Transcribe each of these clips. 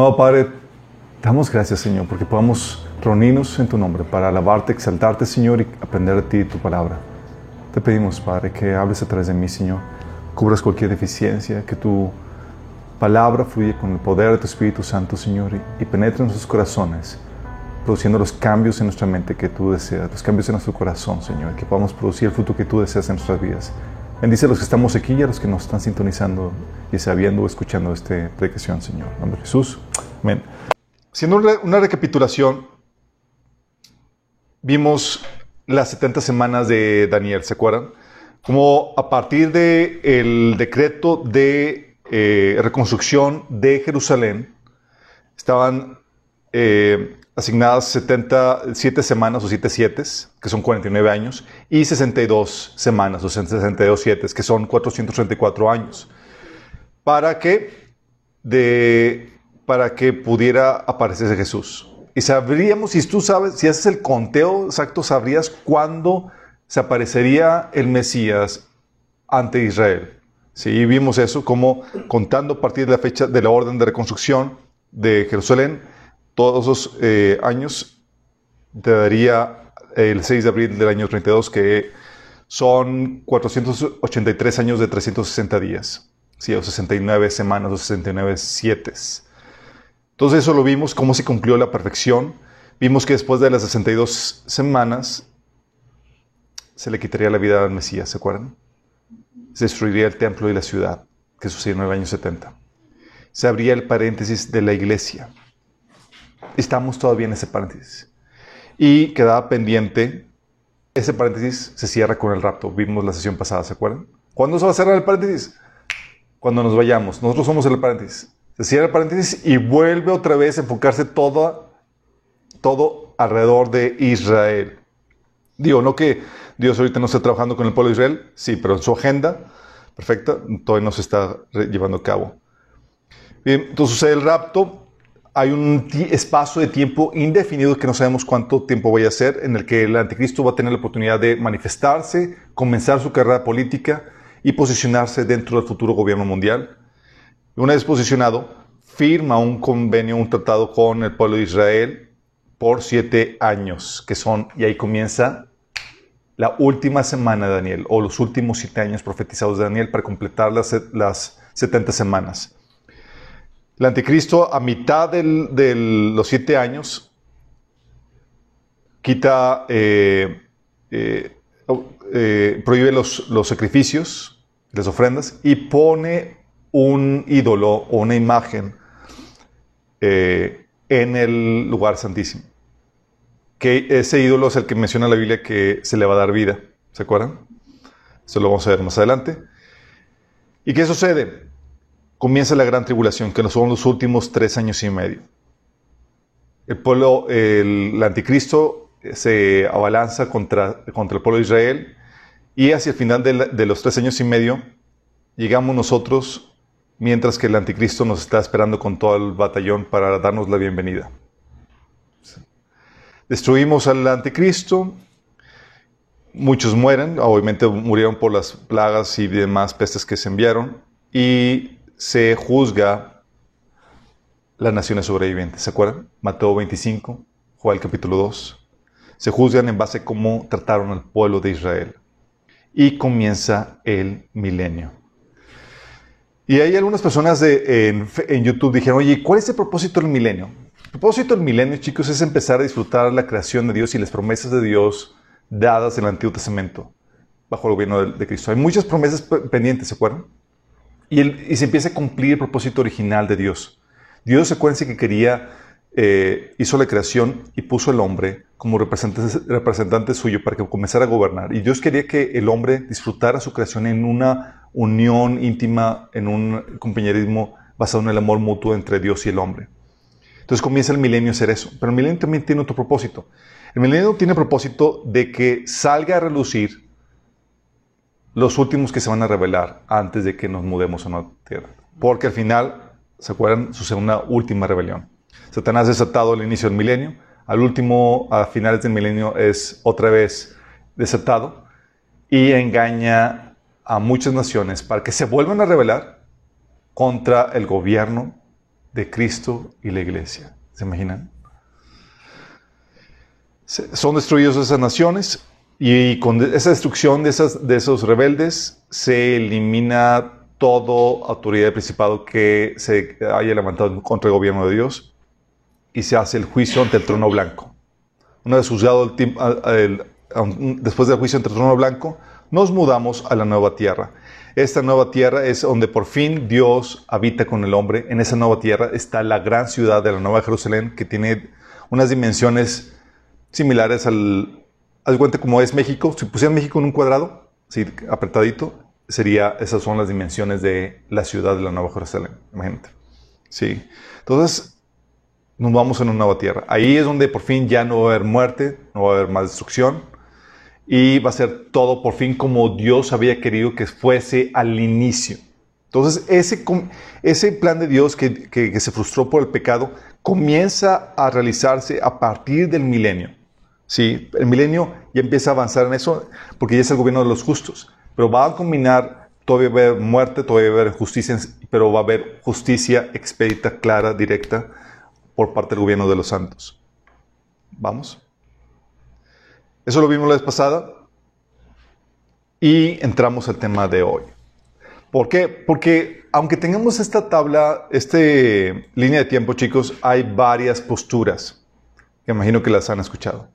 Amado Padre, damos gracias, Señor, porque podamos reunirnos en tu nombre para alabarte, exaltarte, Señor, y aprender de ti tu palabra. Te pedimos, Padre, que hables a través de mí, Señor, cubras cualquier deficiencia, que tu palabra fluya con el poder de tu Espíritu Santo, Señor, y, y penetre en nuestros corazones, produciendo los cambios en nuestra mente que tú deseas, los cambios en nuestro corazón, Señor, que podamos producir el fruto que tú deseas en nuestras vidas. Bendice a los que estamos aquí y a los que nos están sintonizando y sabiendo o escuchando esta predicación, Señor. Nombre Jesús. Amén. Haciendo una recapitulación, vimos las 70 semanas de Daniel, ¿se acuerdan? Como a partir del el decreto de eh, reconstrucción de Jerusalén, estaban eh, asignadas 77 semanas o 7 siete, que son 49 años, y 62 semanas o 62 siete, que son 434 años, para que, de, para que pudiera aparecerse Jesús. Y sabríamos, si tú sabes, si haces el conteo exacto, sabrías cuándo se aparecería el Mesías ante Israel. Sí, vimos eso como contando a partir de la fecha de la orden de reconstrucción de Jerusalén, todos esos eh, años te daría el 6 de abril del año 32, que son 483 años de 360 días, ¿sí? o 69 semanas o 69 siete. Entonces eso lo vimos, cómo se cumplió la perfección. Vimos que después de las 62 semanas se le quitaría la vida al Mesías, ¿se acuerdan? Se destruiría el templo y la ciudad, que sucedió en el año 70. Se abría el paréntesis de la iglesia. Estamos todavía en ese paréntesis. Y quedaba pendiente, ese paréntesis se cierra con el rapto. Vimos la sesión pasada, ¿se acuerdan? ¿Cuándo se va a cerrar el paréntesis? Cuando nos vayamos. Nosotros somos el paréntesis. Se cierra el paréntesis y vuelve otra vez a enfocarse todo, todo alrededor de Israel. Digo, no que Dios ahorita no esté trabajando con el pueblo de Israel, sí, pero en su agenda perfecta todavía no se está llevando a cabo. Bien, entonces sucede el rapto, hay un espacio de tiempo indefinido que no sabemos cuánto tiempo vaya a ser, en el que el anticristo va a tener la oportunidad de manifestarse, comenzar su carrera política y posicionarse dentro del futuro gobierno mundial. Una vez posicionado, firma un convenio, un tratado con el pueblo de Israel por siete años, que son, y ahí comienza la última semana de Daniel, o los últimos siete años profetizados de Daniel para completar las, las 70 semanas. El anticristo, a mitad de los siete años, quita, eh, eh, eh, prohíbe los, sacrificios, las ofrendas, y pone un ídolo o una imagen en el lugar santísimo. Que ese ídolo es el que menciona la Biblia que se le va a dar vida. ¿Se acuerdan? Eso lo vamos a ver más adelante. ¿Y qué sucede? Comienza la gran tribulación, que son los últimos tres años y medio. El pueblo, el, anticristo se abalanza contra, contra el pueblo de Israel y hacia el final de, de los tres años y medio llegamos nosotros mientras que el anticristo nos está esperando con todo el batallón para darnos la bienvenida. Destruimos al anticristo, muchos mueren, obviamente murieron por las plagas y demás pestes que se enviaron, y se juzga las naciones sobrevivientes. ¿Se acuerdan? Mateo 25, Joel capítulo 2. Se juzgan en base a cómo trataron al pueblo de Israel. Y comienza el milenio. Y hay algunas personas de, en, YouTube dijeron, oye, ¿cuál es el propósito del milenio? El propósito del milenio, chicos, es empezar a disfrutar la creación de Dios y las promesas de Dios dadas en el Antiguo Testamento bajo el gobierno de, Cristo. Hay muchas promesas pendientes, ¿se acuerdan? Y, se empieza a cumplir el propósito original de Dios. Dios se cuenta que quería, eh, hizo la creación y puso al hombre como representante, representante suyo para que comenzara a gobernar. Y Dios quería que el hombre disfrutara su creación en una unión íntima, en un compañerismo basado en el amor mutuo entre Dios y el hombre. Entonces comienza el milenio a ser eso. Pero el milenio también tiene otro propósito. El milenio tiene el propósito de que salga a relucir los últimos que se van a revelar antes de que nos mudemos a una tierra. Porque al final, ¿se acuerdan? Sucede una última rebelión. Satanás es desatado al inicio del milenio. Al último, a finales del milenio, es otra vez desatado y engaña a muchas naciones para que se vuelvan a rebelar contra el gobierno de Cristo y la iglesia. ¿Se imaginan? Son destruidos esas naciones y con esa destrucción de, esas, de esos rebeldes se elimina toda autoridad de principado que se haya levantado contra el gobierno de Dios y se hace el juicio ante el trono blanco. Una vez juzgado el, después del juicio ante el trono blanco, nos mudamos a la nueva tierra. Esta nueva tierra es donde por fin Dios habita con el hombre. En esa nueva tierra está la gran ciudad de la Nueva Jerusalén que tiene unas dimensiones similares al, al cuenta como es México. Si pusieran México en un cuadrado, así apretadito, sería, esas son las dimensiones de la ciudad de la Nueva Jerusalén. Imagínate. Sí. Entonces, nos vamos a una nueva tierra. Ahí es donde por fin ya no va a haber muerte, no va a haber más destrucción. Y va a ser todo por fin como Dios había querido que fuese al inicio. Entonces, ese, ese plan de Dios que, que se frustró por el pecado comienza a realizarse a partir del milenio. Sí, el milenio ya empieza a avanzar en eso porque ya es el gobierno de los justos. Pero va a combinar, todavía va a haber muerte, todavía va a haber justicia, pero va a haber justicia expedita, clara, directa por parte del gobierno de los santos. ¿Vamos? Eso lo vimos la vez pasada y entramos al tema de hoy. ¿Por qué? Porque aunque tengamos esta tabla, esta línea de tiempo, chicos, hay varias posturas. Que imagino que las han escuchado.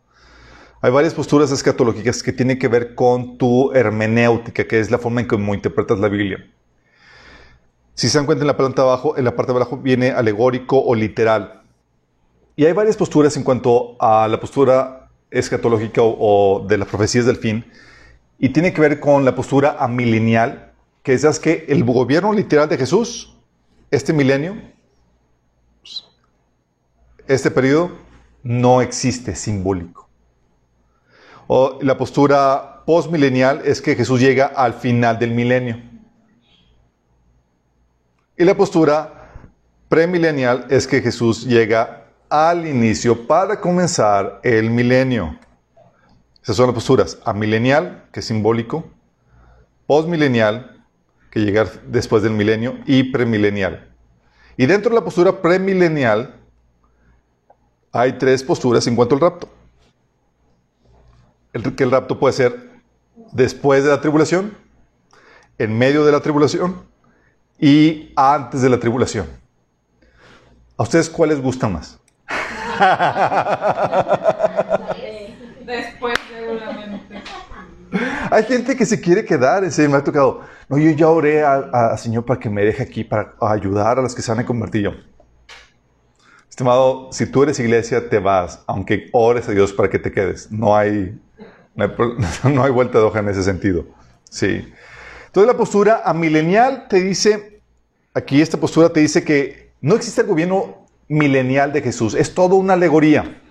Hay varias posturas escatológicas que tienen que ver con tu hermenéutica, que es la forma en cómo interpretas la Biblia. Si se dan cuenta en la planta abajo, en la parte de abajo viene alegórico o literal. Y hay varias posturas en cuanto a la postura escatológica o, de las profecías del fin. Y tiene que ver con la postura amilenial, que es que el gobierno literal de Jesús, este milenio, este periodo, no existe simbólico. La postura postmilenial es que Jesús llega al final del milenio. Y la postura premilenial es que Jesús llega al inicio para comenzar el milenio. Esas son las posturas. Amilenial, que es simbólico. Postmilenial, que llega después del milenio. Y premilenial. Y dentro de la postura premilenial hay tres posturas en cuanto al rapto que el rapto puede ser después de la tribulación, en medio de la tribulación y antes de la tribulación. ¿A ustedes cuáles gustan más? Después, seguramente. Hay gente que se quiere quedar, ese me ha tocado. No, yo ya oré al Señor para que me deje aquí, para ayudar a los que se van a convertir yo. Estimado, si tú eres iglesia, te vas, aunque ores a Dios para que te quedes. No hay, no hay, vuelta de hoja en ese sentido. Sí. Entonces la postura amilenial te dice, aquí esta postura te dice que no existe el gobierno milenial de Jesús, es todo una alegoría.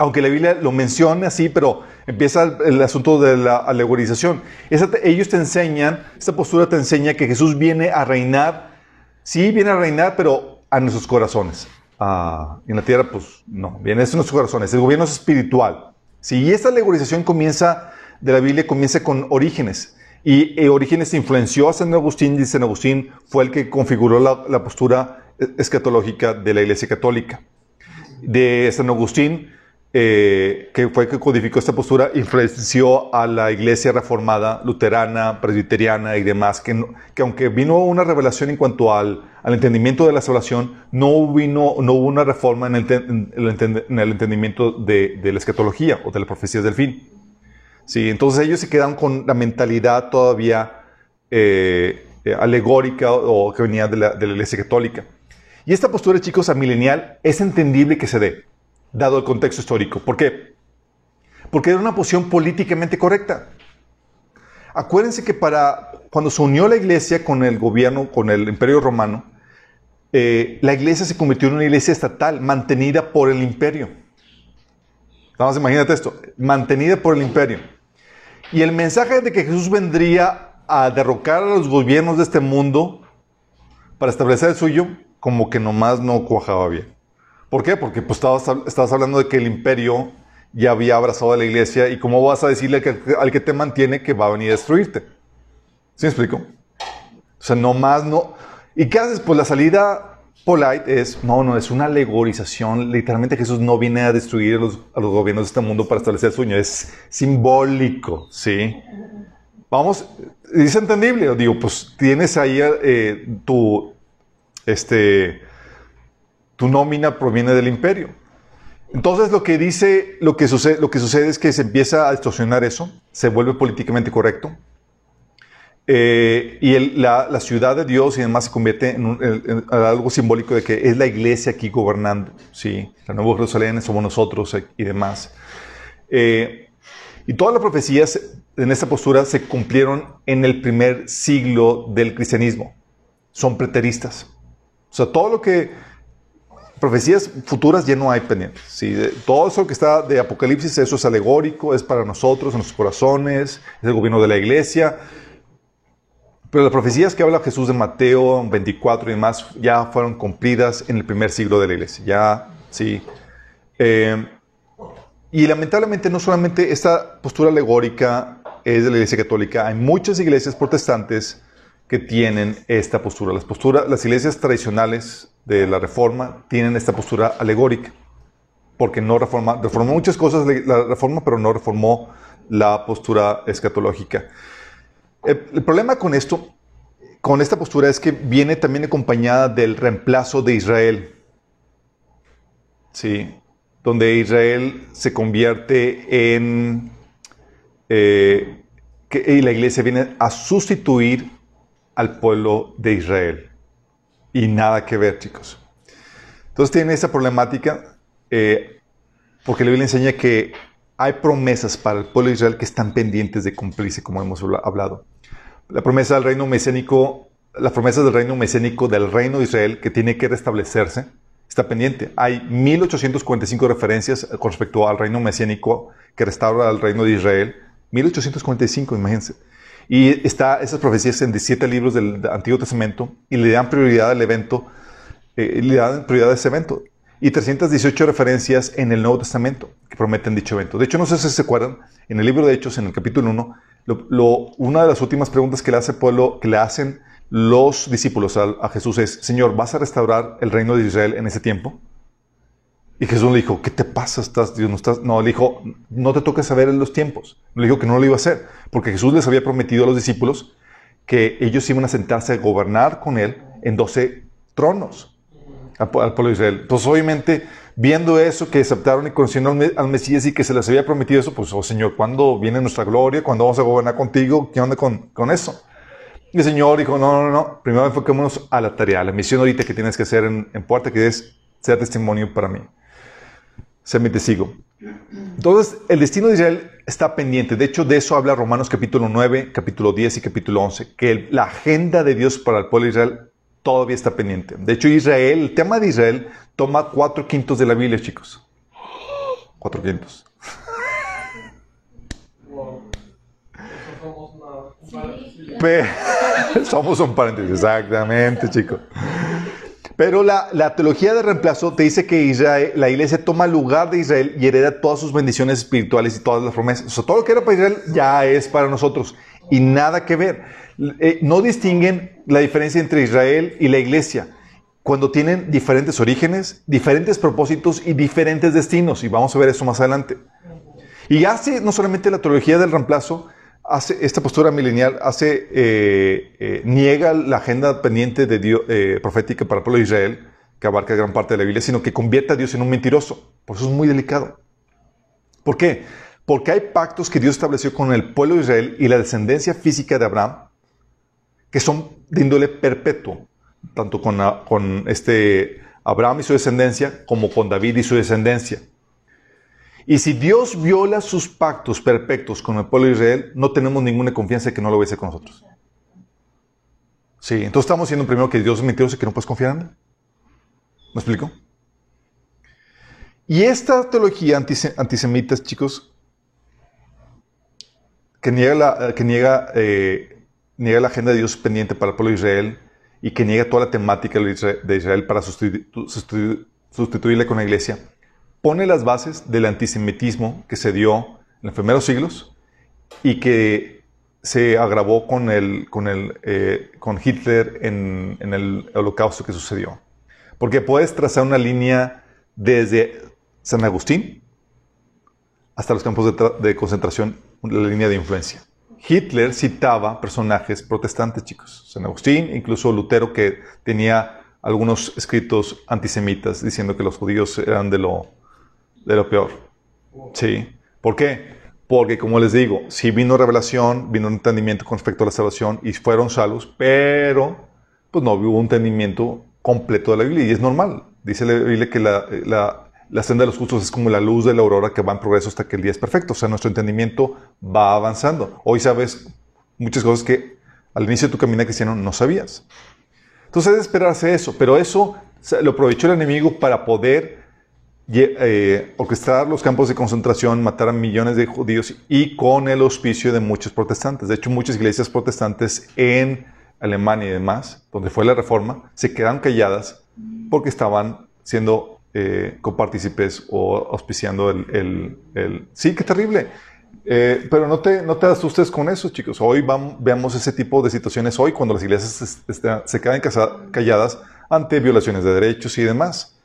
Aunque la Biblia lo menciona así, pero empieza el, asunto de la alegorización. ellos te enseñan, esta postura te enseña que Jesús viene a reinar, sí viene a reinar, pero a nuestros corazones. Ah, en la tierra, pues no, viene a nuestros corazones. El gobierno es espiritual. Sí, esta alegorización comienza, de la Biblia comienza con Orígenes. Y eh, Orígenes influenció a San Agustín y San Agustín fue el que configuró la, postura escatológica de la Iglesia Católica. De San Agustín, eh, que fue que codificó esta postura, influenció a la Iglesia Reformada, Luterana, Presbiteriana y demás, que, que aunque vino una revelación en cuanto al, al entendimiento de la salvación, no, vino, no hubo una reforma en el, en el entendimiento de, la escatología o de las profecías del fin. Sí, entonces ellos se quedan con la mentalidad todavía eh, alegórica o, que venía de la, de la, Iglesia Católica. Y esta postura, chicos, milenial es entendible que se dé, dado el contexto histórico. ¿Por qué? Porque era una posición políticamente correcta. Acuérdense que para cuando se unió la iglesia con el gobierno, con el imperio romano, eh, la iglesia se convirtió en una iglesia estatal mantenida por el imperio. Vamos, imagínate esto, mantenida por el imperio. Y el mensaje de que Jesús vendría a derrocar a los gobiernos de este mundo para establecer el suyo, como que nomás no cuajaba bien. ¿Por qué? Porque pues estabas, estabas hablando de que el imperio ya había abrazado a la iglesia y cómo vas a decirle al que, te mantiene que va a venir a destruirte. ¿Sí me explico? O sea, no más, no. ¿Y qué haces? Pues la salida polite es, no, no, es una alegorización. Literalmente Jesús no viene a destruir a los, a los gobiernos de este mundo para establecer sueño, es simbólico, ¿sí? Vamos, es entendible, digo, pues tienes ahí eh, tu, este, tu nómina proviene del imperio. Entonces lo que dice, lo que sucede, lo que sucede es que se empieza a distorsionar eso, se vuelve políticamente correcto, eh, y la, ciudad de Dios y demás se convierte en, algo simbólico de que es la iglesia aquí gobernando. ¿sí? La Nueva Jerusalén somos nosotros y demás. Eh, y todas las profecías en esta postura se cumplieron en el primer siglo del cristianismo. Son preteristas. O sea, todo lo que... Profecías futuras ya no hay pendientes. ¿sí? Todo eso que está de Apocalipsis, eso es alegórico, es para nosotros, en nuestros corazones, es el gobierno de la iglesia pero las profecías que habla Jesús de Mateo 24 y demás ya fueron cumplidas en el primer siglo de la iglesia. Ya, sí. Eh, y lamentablemente no solamente esta postura alegórica es de la iglesia católica, hay muchas iglesias protestantes que tienen esta postura. Las, posturas, las iglesias tradicionales de la reforma tienen esta postura alegórica, porque no reforma, reformó muchas cosas la reforma, pero no reformó la postura escatológica. El, problema con esto, con esta postura, es que viene también acompañada del reemplazo de Israel. Sí, donde Israel se convierte en... Eh, que, y la iglesia viene a sustituir al pueblo de Israel. Y nada que ver, chicos. Entonces tiene esa problemática eh, porque la Biblia enseña que hay promesas para el pueblo de Israel que están pendientes de cumplirse, como hemos hablado. La promesa del reino mesénico, las promesas del reino mesénico del reino de Israel que tiene que restablecerse, está pendiente. Hay 1845 referencias con respecto al reino mesiánico que restaura al reino de Israel. 1845, imagínense. Y está esas profecías en 17 libros del Antiguo Testamento y le dan prioridad al evento, eh, le dan prioridad a ese evento y 318 referencias en el Nuevo Testamento que prometen dicho evento. De hecho, no sé si se acuerdan, en el libro de Hechos, en el capítulo 1, lo, una de las últimas preguntas que le, hace pueblo, que le hacen los discípulos a, Jesús es, Señor, ¿vas a restaurar el reino de Israel en ese tiempo? Y Jesús le dijo, ¿qué te pasa? ¿Estás, Dios, no, estás? no, le dijo, no te toca saber en los tiempos. Le dijo que no lo iba a hacer, porque Jesús les había prometido a los discípulos que ellos iban a sentarse a gobernar con él en 12 tronos al, pueblo de Israel. Entonces, obviamente, viendo eso, que aceptaron y conocieron al, Mesías y que se les había prometido eso, pues, oh Señor, ¿cuándo viene nuestra gloria? ¿Cuándo vamos a gobernar contigo? ¿Qué onda con, con eso? Y el Señor dijo, no, no, no, primero enfoquémonos a la tarea, la misión ahorita que tienes que hacer en, en Puerta, que es ser testimonio para mí. Ser mi testigo. Entonces, el destino de Israel está pendiente. De hecho, de eso habla Romanos capítulo 9, capítulo 10 y capítulo 11, que la agenda de Dios para el pueblo de Israel todavía está pendiente. De hecho, Israel, el tema de Israel, toma cuatro quintos de la Biblia, chicos. Cuatro quintos. somos un paréntesis, exactamente, chicos. Pero la, la, teología de reemplazo te dice que Israel, la iglesia toma lugar de Israel y hereda todas sus bendiciones espirituales y todas las promesas. O sea, todo lo que era para Israel ya es para nosotros y nada que ver. Eh, no distinguen la diferencia entre Israel y la iglesia cuando tienen diferentes orígenes, diferentes propósitos y diferentes destinos. Y vamos a ver eso más adelante. Y hace no solamente la teología del reemplazo, hace esta postura milenial, hace, eh, eh, niega la agenda pendiente de Dios, profética para el pueblo de Israel, que abarca gran parte de la Biblia, sino que convierte a Dios en un mentiroso. Por eso es muy delicado. ¿Por qué? Porque hay pactos que Dios estableció con el pueblo de Israel y la descendencia física de Abraham que son de índole perpetuo, tanto con, con este Abraham y su descendencia como con David y su descendencia. Y si Dios viola sus pactos perfectos con el pueblo de Israel, no tenemos ninguna confianza de que no lo va a hacer con nosotros. Sí, entonces estamos diciendo primero que Dios es mentiroso y que no puedes confiar en él. ¿Me explico? Y esta teología antisemita, chicos, que niega, la, que niega eh, niega la agenda de Dios pendiente para el pueblo de Israel y que niega toda la temática de Israel para sustituirle con la iglesia, pone las bases del antisemitismo que se dio en los primeros siglos y que se agravó con, el, con, el, eh, con Hitler en, en, el holocausto que sucedió. Porque puedes trazar una línea desde San Agustín hasta los campos de, de concentración, la línea de influencia. Hitler citaba personajes protestantes, chicos. San Agustín, incluso Lutero, que tenía algunos escritos antisemitas diciendo que los judíos eran de lo, de lo peor. Sí. ¿Por qué? Porque, como les digo, sí vino revelación, vino un entendimiento con respecto a la salvación y fueron salvos, pero pues no hubo un entendimiento completo de la Biblia y es normal. Dice la Biblia que la, la, la senda de los justos es como la luz de la aurora que va en progreso hasta que el día es perfecto. O sea, nuestro entendimiento va avanzando. Hoy sabes muchas cosas que al inicio de tu camino cristiano no sabías. Entonces es esperarse eso, pero eso lo aprovechó el enemigo para poder eh, orquestar los campos de concentración, matar a millones de judíos y con el auspicio de muchos protestantes. De hecho, muchas iglesias protestantes en Alemania y demás, donde fue la reforma, se quedan calladas porque estaban siendo eh, copartícipes o auspiciando el, el, Sí, qué terrible. Eh, pero no te, no te asustes con eso, chicos. Hoy vamos, veamos ese tipo de situaciones hoy cuando las iglesias se quedan calladas ante violaciones de derechos y demás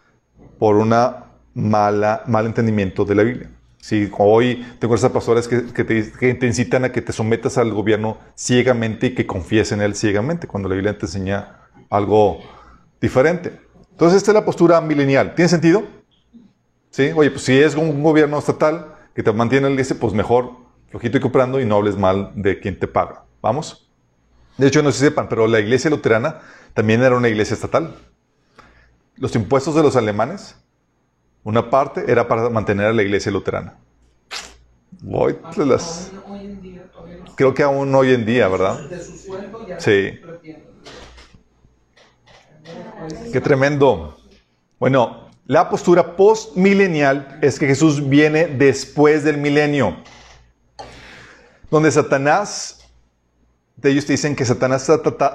por una mala, mal entendimiento de la Biblia. Si hoy tengo esas pastores que, que, te, incitan a que te sometas al gobierno ciegamente y que confíes en él ciegamente, cuando la Biblia te enseña algo diferente. Entonces, esta es la postura milenial. ¿Tiene sentido? Sí, oye, pues si es un gobierno estatal, que te mantiene el iglesia, pues mejor flojito y comprando y no hables mal de quien te paga. ¿Vamos? De hecho, no si sepan, pero la iglesia luterana también era una iglesia estatal. Los impuestos de los alemanes, una parte era para mantener a la iglesia luterana. Las... Creo que aún hoy en día, ¿verdad? Sí. Qué tremendo. Bueno, la postura postmilenial es que Jesús viene después del milenio, donde Satanás, de ellos te dicen que Satanás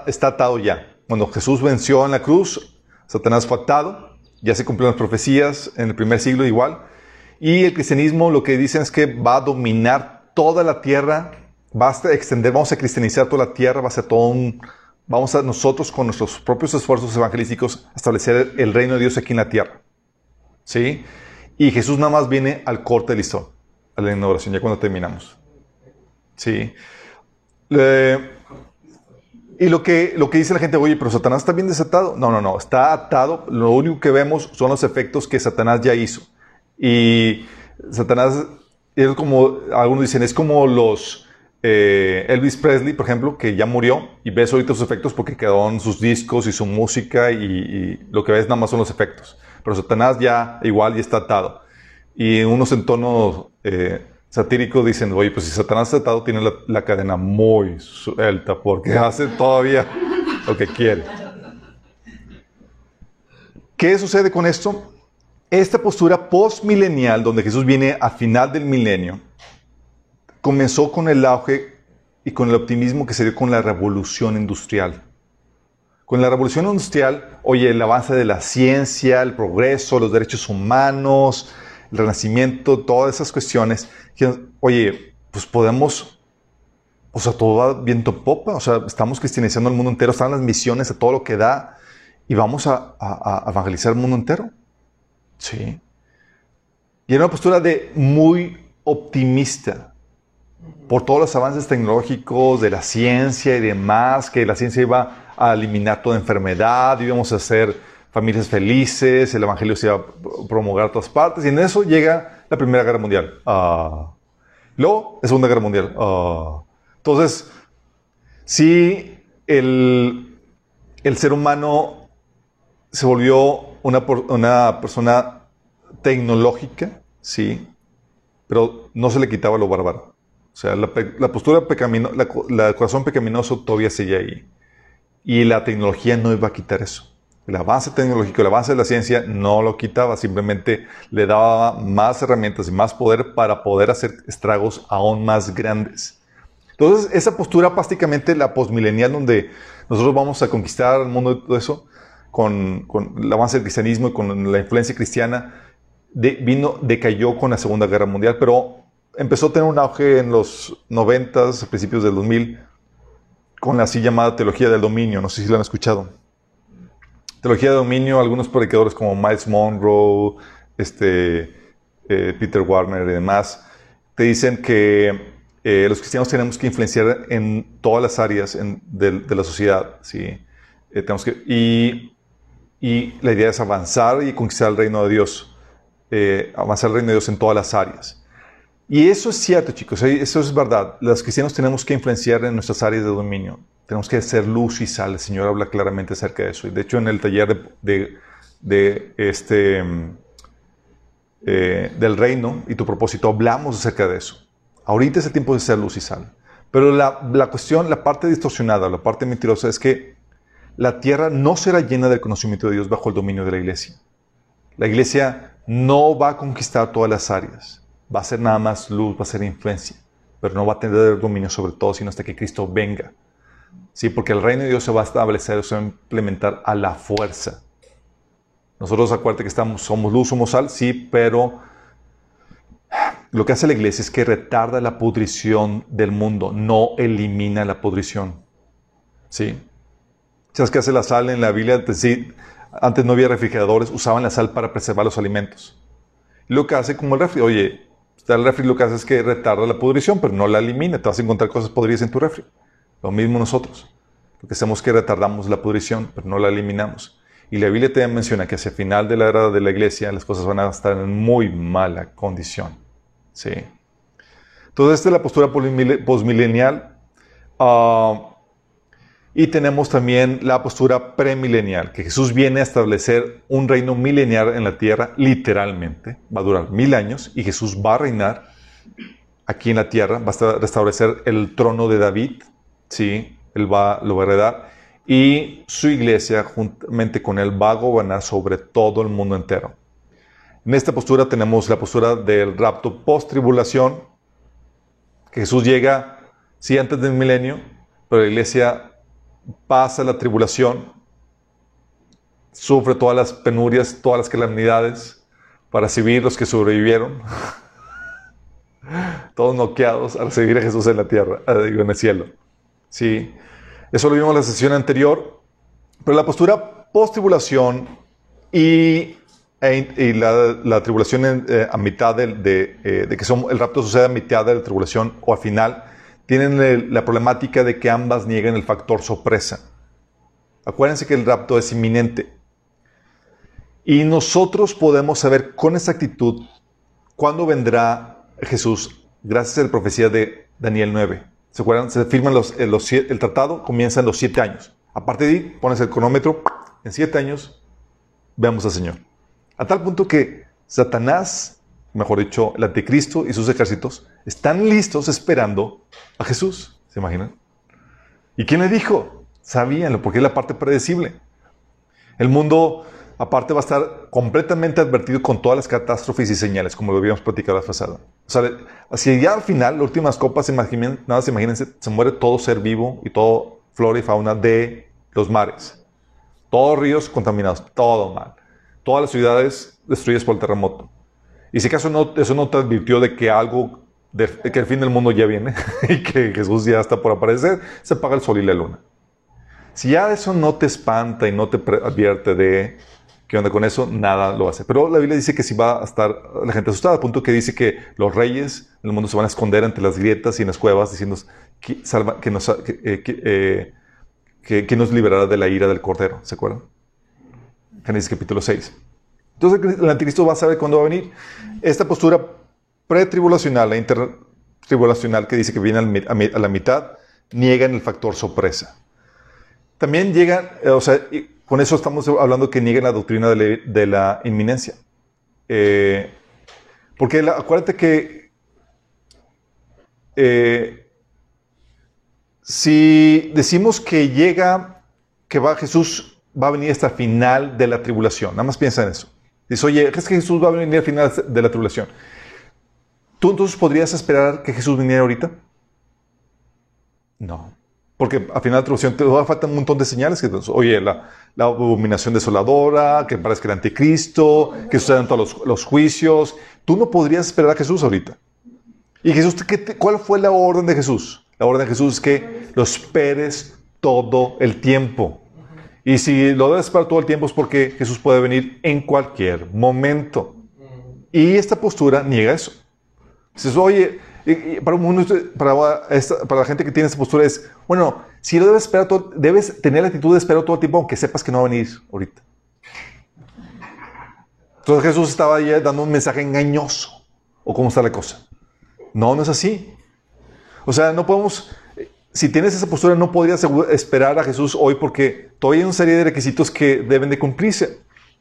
está, atado ya. Cuando Jesús venció en la cruz, Satanás fue atado, ya se cumplieron las profecías en el primer siglo igual, y el cristianismo lo que dicen es que va a dominar toda la tierra, va a extender, vamos a cristianizar toda la tierra, va a ser todo un, vamos a nosotros con nuestros propios esfuerzos evangelísticos establecer el reino de Dios aquí en la tierra. ¿Sí? Y Jesús nada más viene al corte de listón, a la inauguración, ya cuando terminamos. ¿Sí? Y lo que, lo que dice la gente, oye, pero Satanás está bien desatado. No, no, no, está atado. Lo único que vemos son los efectos que Satanás ya hizo. Y Satanás, es como, algunos dicen, es como los eh, Elvis Presley, por ejemplo, que ya murió y ves ahorita sus efectos porque quedaron sus discos y su música y, y lo que ves nada más son los efectos. Pero Satanás ya igual ya está atado. Y unos en tono eh, satírico dicen, oye, pues si Satanás está atado, tiene la, cadena muy suelta porque hace todavía lo que quiere. ¿Qué sucede con esto? Esta postura postmilenial, donde Jesús viene a final del milenio, comenzó con el auge y con el optimismo que se dio con la revolución industrial. Con la revolución industrial, oye, el avance de la ciencia, el progreso, los derechos humanos, el renacimiento, todas esas cuestiones, oye, pues podemos, o sea, todo va viento popa, o sea, estamos cristianizando el mundo entero, están las misiones a todo lo que da y vamos a, a evangelizar el mundo entero. Sí. Y era una postura de muy optimista por todos los avances tecnológicos de la ciencia y demás, que la ciencia iba a eliminar toda enfermedad, íbamos a hacer familias felices, el Evangelio se iba a promulgar a todas partes, y en eso llega la Primera Guerra Mundial. Uh, luego, la Segunda Guerra Mundial. Uh, entonces, si el, el, ser humano se volvió una, una persona tecnológica, sí, pero no se le quitaba lo bárbaro. O sea, la, la postura pecaminosa, la, corazón pecaminoso todavía sigue ahí. Y la tecnología no iba a quitar eso. El avance tecnológico, el avance de la ciencia no lo quitaba, simplemente le daba más herramientas y más poder para poder hacer estragos aún más grandes. Entonces, esa postura prácticamente la postmilenial donde nosotros vamos a conquistar el mundo y todo eso, con, con, el avance del cristianismo y con la influencia cristiana, de, vino, decayó con la Segunda Guerra Mundial, pero empezó a tener un auge en los 90, a principios del 2000, con la así llamada teología del dominio. No sé si lo han escuchado. Teología de dominio, algunos predicadores como Miles Monroe, este, eh, Peter Warner y demás, te dicen que eh, los cristianos tenemos que influenciar en todas las áreas de, la sociedad, ¿sí? Eh, tenemos que, y, y, la idea es avanzar y conquistar el reino de Dios, avanzar el reino de Dios en todas las áreas. Y eso es cierto, chicos, eso es verdad. Los cristianos tenemos que influenciar en nuestras áreas de dominio. Tenemos que ser luz y sal. El Señor habla claramente acerca de eso. Y de hecho, en el taller de, este, eh, del reino y tu propósito hablamos acerca de eso. Ahorita es el tiempo de ser luz y sal. Pero la, la cuestión, la parte distorsionada, la parte mentirosa es que la tierra no será llena del conocimiento de Dios bajo el dominio de la iglesia. La iglesia no va a conquistar todas las áreas va a ser nada más luz, va a ser influencia, pero no va a tener dominio sobre todo, sino hasta que Cristo venga. Sí, porque el reino de Dios se va a establecer, se va a implementar a la fuerza. Nosotros acuérdate que estamos, somos luz, somos sal, sí, pero lo que hace la iglesia es que retarda la pudrición del mundo, no elimina la pudrición. ¿Sí? ¿Sabes qué hace la sal en la Biblia? Antes, antes no había refrigeradores, usaban la sal para preservar los alimentos. lo que hace como el refri, oye, el refri lo que hace es que retarda la pudrición, pero no la elimina. Te vas a encontrar cosas podridas en tu refri. Lo mismo nosotros. Lo que hacemos es que retardamos la pudrición, pero no la eliminamos. Y la Biblia te menciona que hacia el final de la era de la iglesia las cosas van a estar en muy mala condición. ¿Sí? Entonces, esta es la postura postmilenial. Uh, y tenemos también la postura premilenial, que Jesús viene a establecer un reino milenial en la tierra, literalmente. Va a durar mil años y Jesús va a reinar aquí en la tierra, va a restablecer el trono de David, ¿sí? Él va, lo va a heredar. Y su iglesia, juntamente con él, va a gobernar sobre todo el mundo entero. En esta postura tenemos la postura del rapto post-tribulación, Jesús llega, sí, antes del milenio, pero la iglesia pasa la tribulación, sufre todas las penurias, todas las calamidades para recibir los que sobrevivieron, todos noqueados a recibir a Jesús en la tierra, eh, en el cielo. Sí, eso lo vimos en la sesión anterior, pero la postura post-tribulación y, e, la, tribulación eh, a mitad de, eh, de, que el rapto sucede a mitad de la tribulación o al final, tienen la problemática de que ambas niegan el factor sorpresa. Acuérdense que el rapto es inminente. Y nosotros podemos saber con exactitud cuándo vendrá Jesús, gracias a la profecía de Daniel 9. ¿Se acuerdan? Firman los, el tratado, comienza en los siete años. A partir de ahí, pones el cronómetro, en siete años, veamos al Señor. A tal punto que Satanás mejor dicho, el anticristo y sus ejércitos, están listos esperando a Jesús. ¿Se imaginan? ¿Y quién le dijo? Sabíanlo, porque es la parte predecible. El mundo, aparte, va a estar completamente advertido con todas las catástrofes y señales, como lo habíamos platicado la pasada. O sea, si ya al final, las últimas copas, nada se imagínense, se muere todo ser vivo y todo flora y fauna de los mares. Todos ríos contaminados, todo mal. Todas las ciudades destruidas por el terremoto. Y si acaso no, eso no te advirtió de que algo, de, que el fin del mundo ya viene y que Jesús ya está por aparecer, se apaga el sol y la luna. Si ya eso no te espanta y no te advierte de qué onda con eso, nada lo hace. Pero la Biblia dice que si va a estar la gente asustada, al punto que dice que los reyes del mundo se van a esconder entre las grietas y en las cuevas, diciendo que, salva, que, nos, eh, eh, que nos liberará de la ira del Cordero. ¿Se acuerdan? Génesis capítulo 6. Entonces el anticristo va a saber cuándo va a venir. Esta postura pretribulacional e intertribulacional que dice que viene a la mitad, niega en el factor sorpresa. También llegan, eh, o sea, con eso estamos hablando que niegan la doctrina de la, inminencia. Eh, porque acuérdate que eh, si decimos que llega, que va Jesús, va a venir hasta el final de la tribulación, nada más piensa en eso. Dice, oye, ¿crees que Jesús va a venir al final de la tribulación? ¿Tú entonces podrías esperar que Jesús viniera ahorita? No. Porque al final de la tribulación te faltar un montón de señales. Que, oye, la, abominación desoladora, que parezca el anticristo, que sucedan todos los, juicios. Tú no podrías esperar a Jesús ahorita. ¿Y Jesús, cuál fue la orden de Jesús? La orden de Jesús es que lo esperes todo el tiempo. Y si lo debes esperar todo el tiempo es porque Jesús puede venir en cualquier momento. Y esta postura niega eso. Dices, oye, para, la gente que tiene esta postura es, bueno, si lo debes esperar todo, debes tener la actitud de esperar todo el tiempo aunque sepas que no va a venir ahorita. Entonces Jesús estaba ahí dando un mensaje engañoso. ¿O cómo está la cosa? No, no es así. O sea, no podemos, si tienes esa postura, no podrías esperar a Jesús hoy porque todavía hay una serie de requisitos que deben de cumplirse.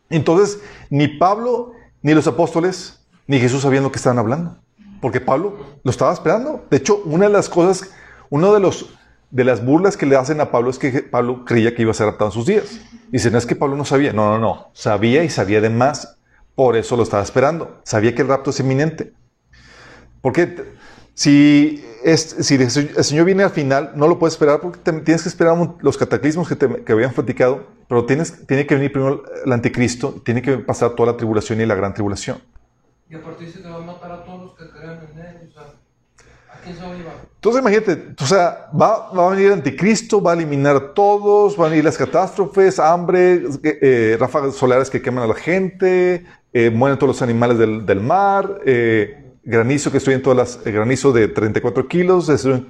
Entonces, ni Pablo, ni los apóstoles, ni Jesús sabían lo que estaban hablando. Porque Pablo lo estaba esperando. De hecho, una de las cosas, uno de los de las burlas que le hacen a Pablo es que Pablo creía que iba a ser raptado en sus días. Dicen, no es que Pablo no sabía. No, no, no. Sabía y sabía de más. Por eso lo estaba esperando. Sabía que el rapto es inminente. Porque si, si el Señor viene al final, no lo puedes esperar porque tienes que esperar los cataclismos que, te, que habían platicado, pero tienes, tiene que venir primero el anticristo, tiene que pasar toda la tribulación y la gran tribulación. Y aparte dice que va a matar a todos los que crean en él. O sea, ¿a quién se va a llevar? Entonces imagínate, o sea, va, va, a venir anticristo, va a eliminar a todos, van a venir las catástrofes, hambre, eh, ráfagas solares que queman a la gente, eh, mueren todos los animales del, del mar, eh, granizo que en todas las, granizo de 34 kilos, destruyen,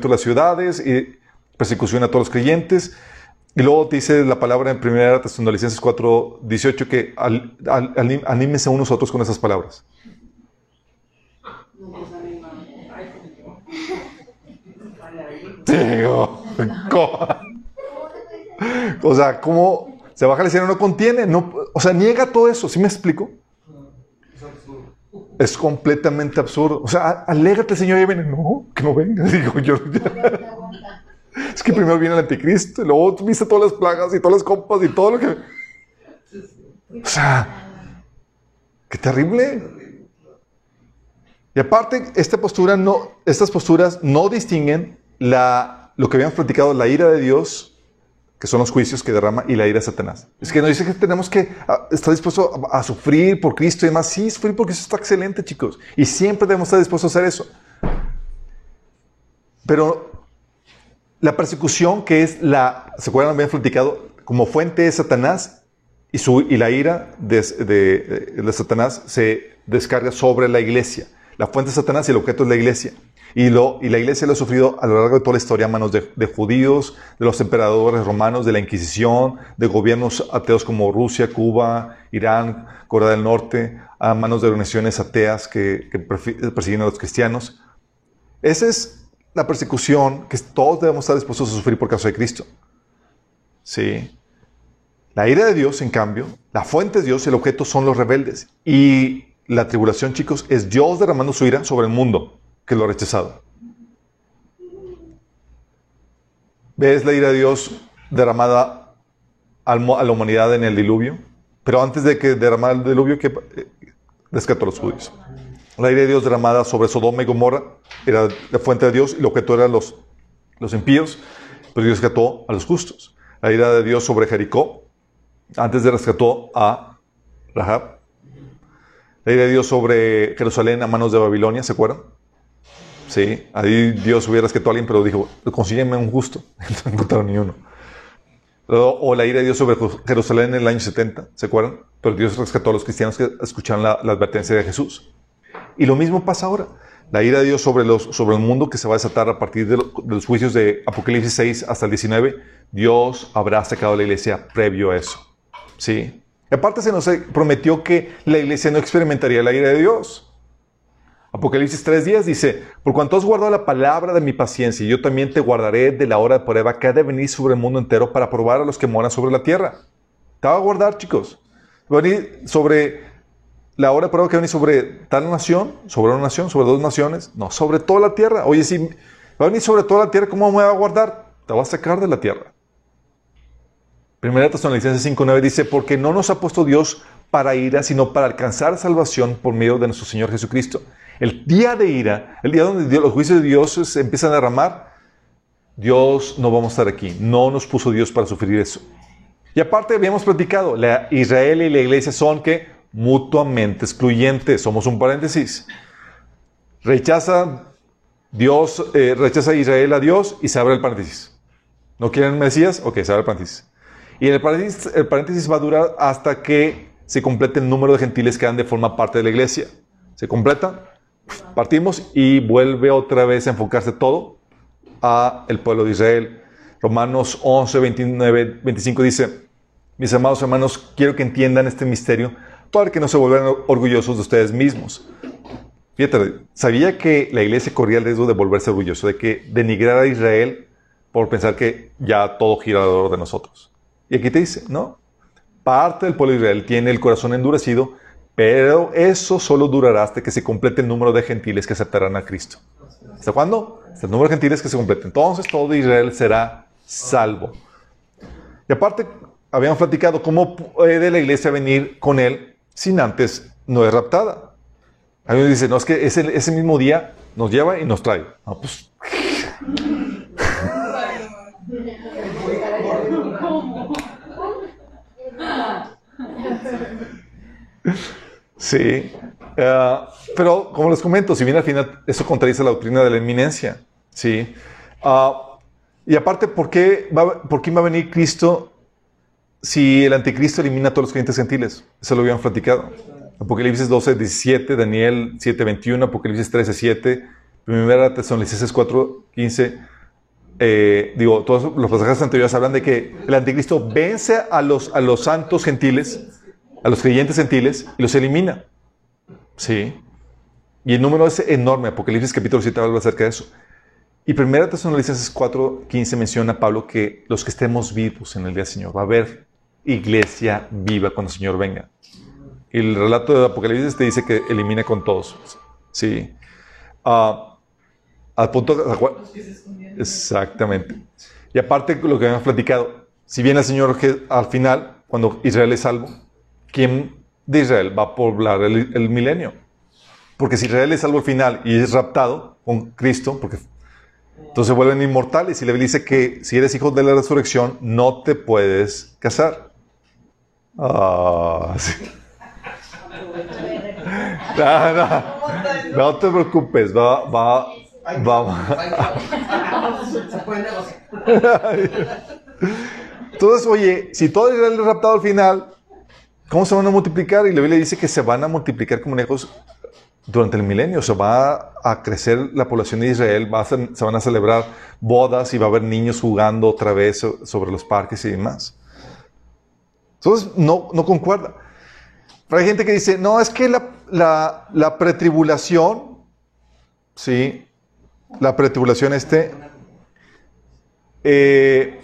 todas las ciudades y persecución a todos los creyentes. Y luego dice la palabra en 1 Tesalonicenses 4, 18 que al, al, anímense unos a otros con esas palabras. Digo, o sea, ¿cómo se baja el cielo no contiene? No, o sea, niega todo eso, ¿sí me explico? Es completamente absurdo. O sea, alégrate, Señor, y viene. No, que no venga. Digo, yo. Es que primero viene el anticristo, y luego viste todas las plagas y todas las copas y todo lo que. O sea, qué terrible. Y aparte, esta postura no, estas posturas no distinguen la, lo que habíamos platicado, la ira de Dios, que son los juicios que derrama, y la ira de Satanás. Es que nos dice que tenemos que estar dispuestos a, sufrir por Cristo y demás. Sí, sufrir porque eso está excelente, chicos. Y siempre debemos estar dispuestos a hacer eso. Pero la persecución, que es la, ¿se acuerdan? Habían platicado, como fuente de Satanás y, su, y la ira de, de, Satanás se descarga sobre la iglesia. La fuente de Satanás y el objeto es la iglesia. Y, lo, y la iglesia lo ha sufrido a lo largo de toda la historia a manos de, judíos, de los emperadores romanos, de la Inquisición, de gobiernos ateos como Rusia, Cuba, Irán, Corea del Norte, a manos de organizaciones ateas que, que persiguen a los cristianos. Esa es la persecución que todos debemos estar dispuestos a sufrir por causa de Cristo. Sí. La ira de Dios, en cambio, la fuente es Dios el objeto son los rebeldes. Y la tribulación, chicos, es Dios derramando su ira sobre el mundo que lo ha rechazado. ¿Ves la ira de Dios derramada a la humanidad en el diluvio? Pero antes de que derramara el diluvio, que eh, descartó a los judíos. La ira de Dios derramada sobre Sodoma y Gomorra era la fuente de Dios y lo objeto eran los, los impíos, pero Dios rescató a los justos. La ira de Dios sobre Jericó, antes de rescató a Rahab. La ira de Dios sobre Jerusalén a manos de Babilonia, ¿se acuerdan? Sí, ahí Dios hubiera rescatado a alguien, pero dijo, consígueme un justo. no encontraron ni uno. O la ira de Dios sobre Jerusalén en el año 70, ¿se acuerdan? Pero Dios rescató a los cristianos que escucharon la, advertencia de Jesús. Y lo mismo pasa ahora. La ira de Dios sobre, los, sobre el mundo que se va a desatar a partir de, los juicios de Apocalipsis 6 hasta el 19, Dios habrá sacado a la iglesia previo a eso. ¿Sí? Aparte se nos prometió que la iglesia no experimentaría la ira de Dios. Apocalipsis 3.10 dice, por cuanto has guardado la palabra de mi paciencia, yo también te guardaré de la hora de prueba que ha de venir sobre el mundo entero para probar a los que moran sobre la tierra. Te va a guardar, chicos. Venir sobre la hora de prueba que va a venir sobre tal nación, sobre una nación, sobre dos naciones. No, sobre toda la tierra. Oye, si va a venir sobre toda la tierra, ¿cómo me va a guardar? Te va a sacar de la tierra. Primera Tesalonicenses 5.9 dice, porque no nos ha puesto Dios para ira, sino para alcanzar salvación por medio de nuestro Señor Jesucristo el día de ira, el día donde los juicios de Dios empiezan a derramar, Dios no vamos a estar aquí. No nos puso Dios para sufrir eso. Y aparte habíamos platicado, la Israel y la iglesia son que mutuamente excluyentes. Somos un paréntesis. Rechaza Dios, eh, rechaza Israel a Dios y se abre el paréntesis. ¿No quieren Mesías? Ok, se abre el paréntesis. Y el paréntesis, el paréntesis va a durar hasta que se complete el número de gentiles que han de formar parte de la iglesia. Se completa, partimos y vuelve otra vez a enfocarse todo a el pueblo de Israel. Romanos 11, 29, 25 dice, mis amados hermanos, quiero que entiendan este misterio para que no se vuelvan orgullosos de ustedes mismos. Fíjate, sabía que la iglesia corría el riesgo de volverse orgulloso, de que denigrar a Israel por pensar que ya todo gira alrededor de nosotros. Y aquí te dice, no, parte del pueblo de Israel tiene el corazón endurecido, pero eso solo durará hasta que se complete el número de gentiles que aceptarán a Cristo. ¿Hasta cuándo? Hasta el número de gentiles que se complete. Entonces todo Israel será salvo. Y aparte, habíamos platicado cómo puede la iglesia venir con él sin antes no es raptada. Alguien dice, no, es que ese, ese mismo día nos lleva y nos trae. No, pues. Sí. Eh, pero, como les comento, si bien al final eso contradice la doctrina de la inminencia. Sí. Ah, y aparte, ¿por qué, va, ¿por qué va a venir Cristo si el anticristo elimina a todos los creyentes gentiles? Eso lo habían platicado. Apocalipsis 12, 17, Daniel 7, 21, Apocalipsis 13, 7, Primera Tesalonicenses 4, 15. Eh, digo, todos los pasajes anteriores hablan de que el anticristo vence a los, a los santos gentiles, a los creyentes gentiles, y los elimina. Sí. Y el número es enorme. Apocalipsis capítulo 7 habla acerca de eso. Y Primera Tesalonicenses 4, 15 menciona a Pablo que los que estemos vivos en el día del Señor, va a haber iglesia viva cuando el Señor venga. Y el relato de Apocalipsis te dice que elimina con todos. Sí. Uh, al punto. Exactamente. Y aparte, lo que habíamos platicado, si viene el Señor al final, cuando Israel es salvo, ¿quién de Israel va a poblar el, el milenio? Porque si Israel es salvo al final y es raptado con Cristo, porque entonces vuelven inmortales. Y le dice que si eres hijo de la resurrección, no te puedes casar. Ah, sí. No, no, no te preocupes, va, va, va. Entonces, oye, si todo Israel es raptado al final, ¿cómo se van a multiplicar? Y la Biblia dice que se van a multiplicar como lejos durante el milenio. Se va a crecer la población de Israel, va a ser, se van a celebrar bodas y va a haber niños jugando otra vez sobre los parques y demás. Entonces, no, no concuerda. Pero hay gente que dice, no, es que la, la, la pretribulación, ¿sí? La pretribulación este, eh,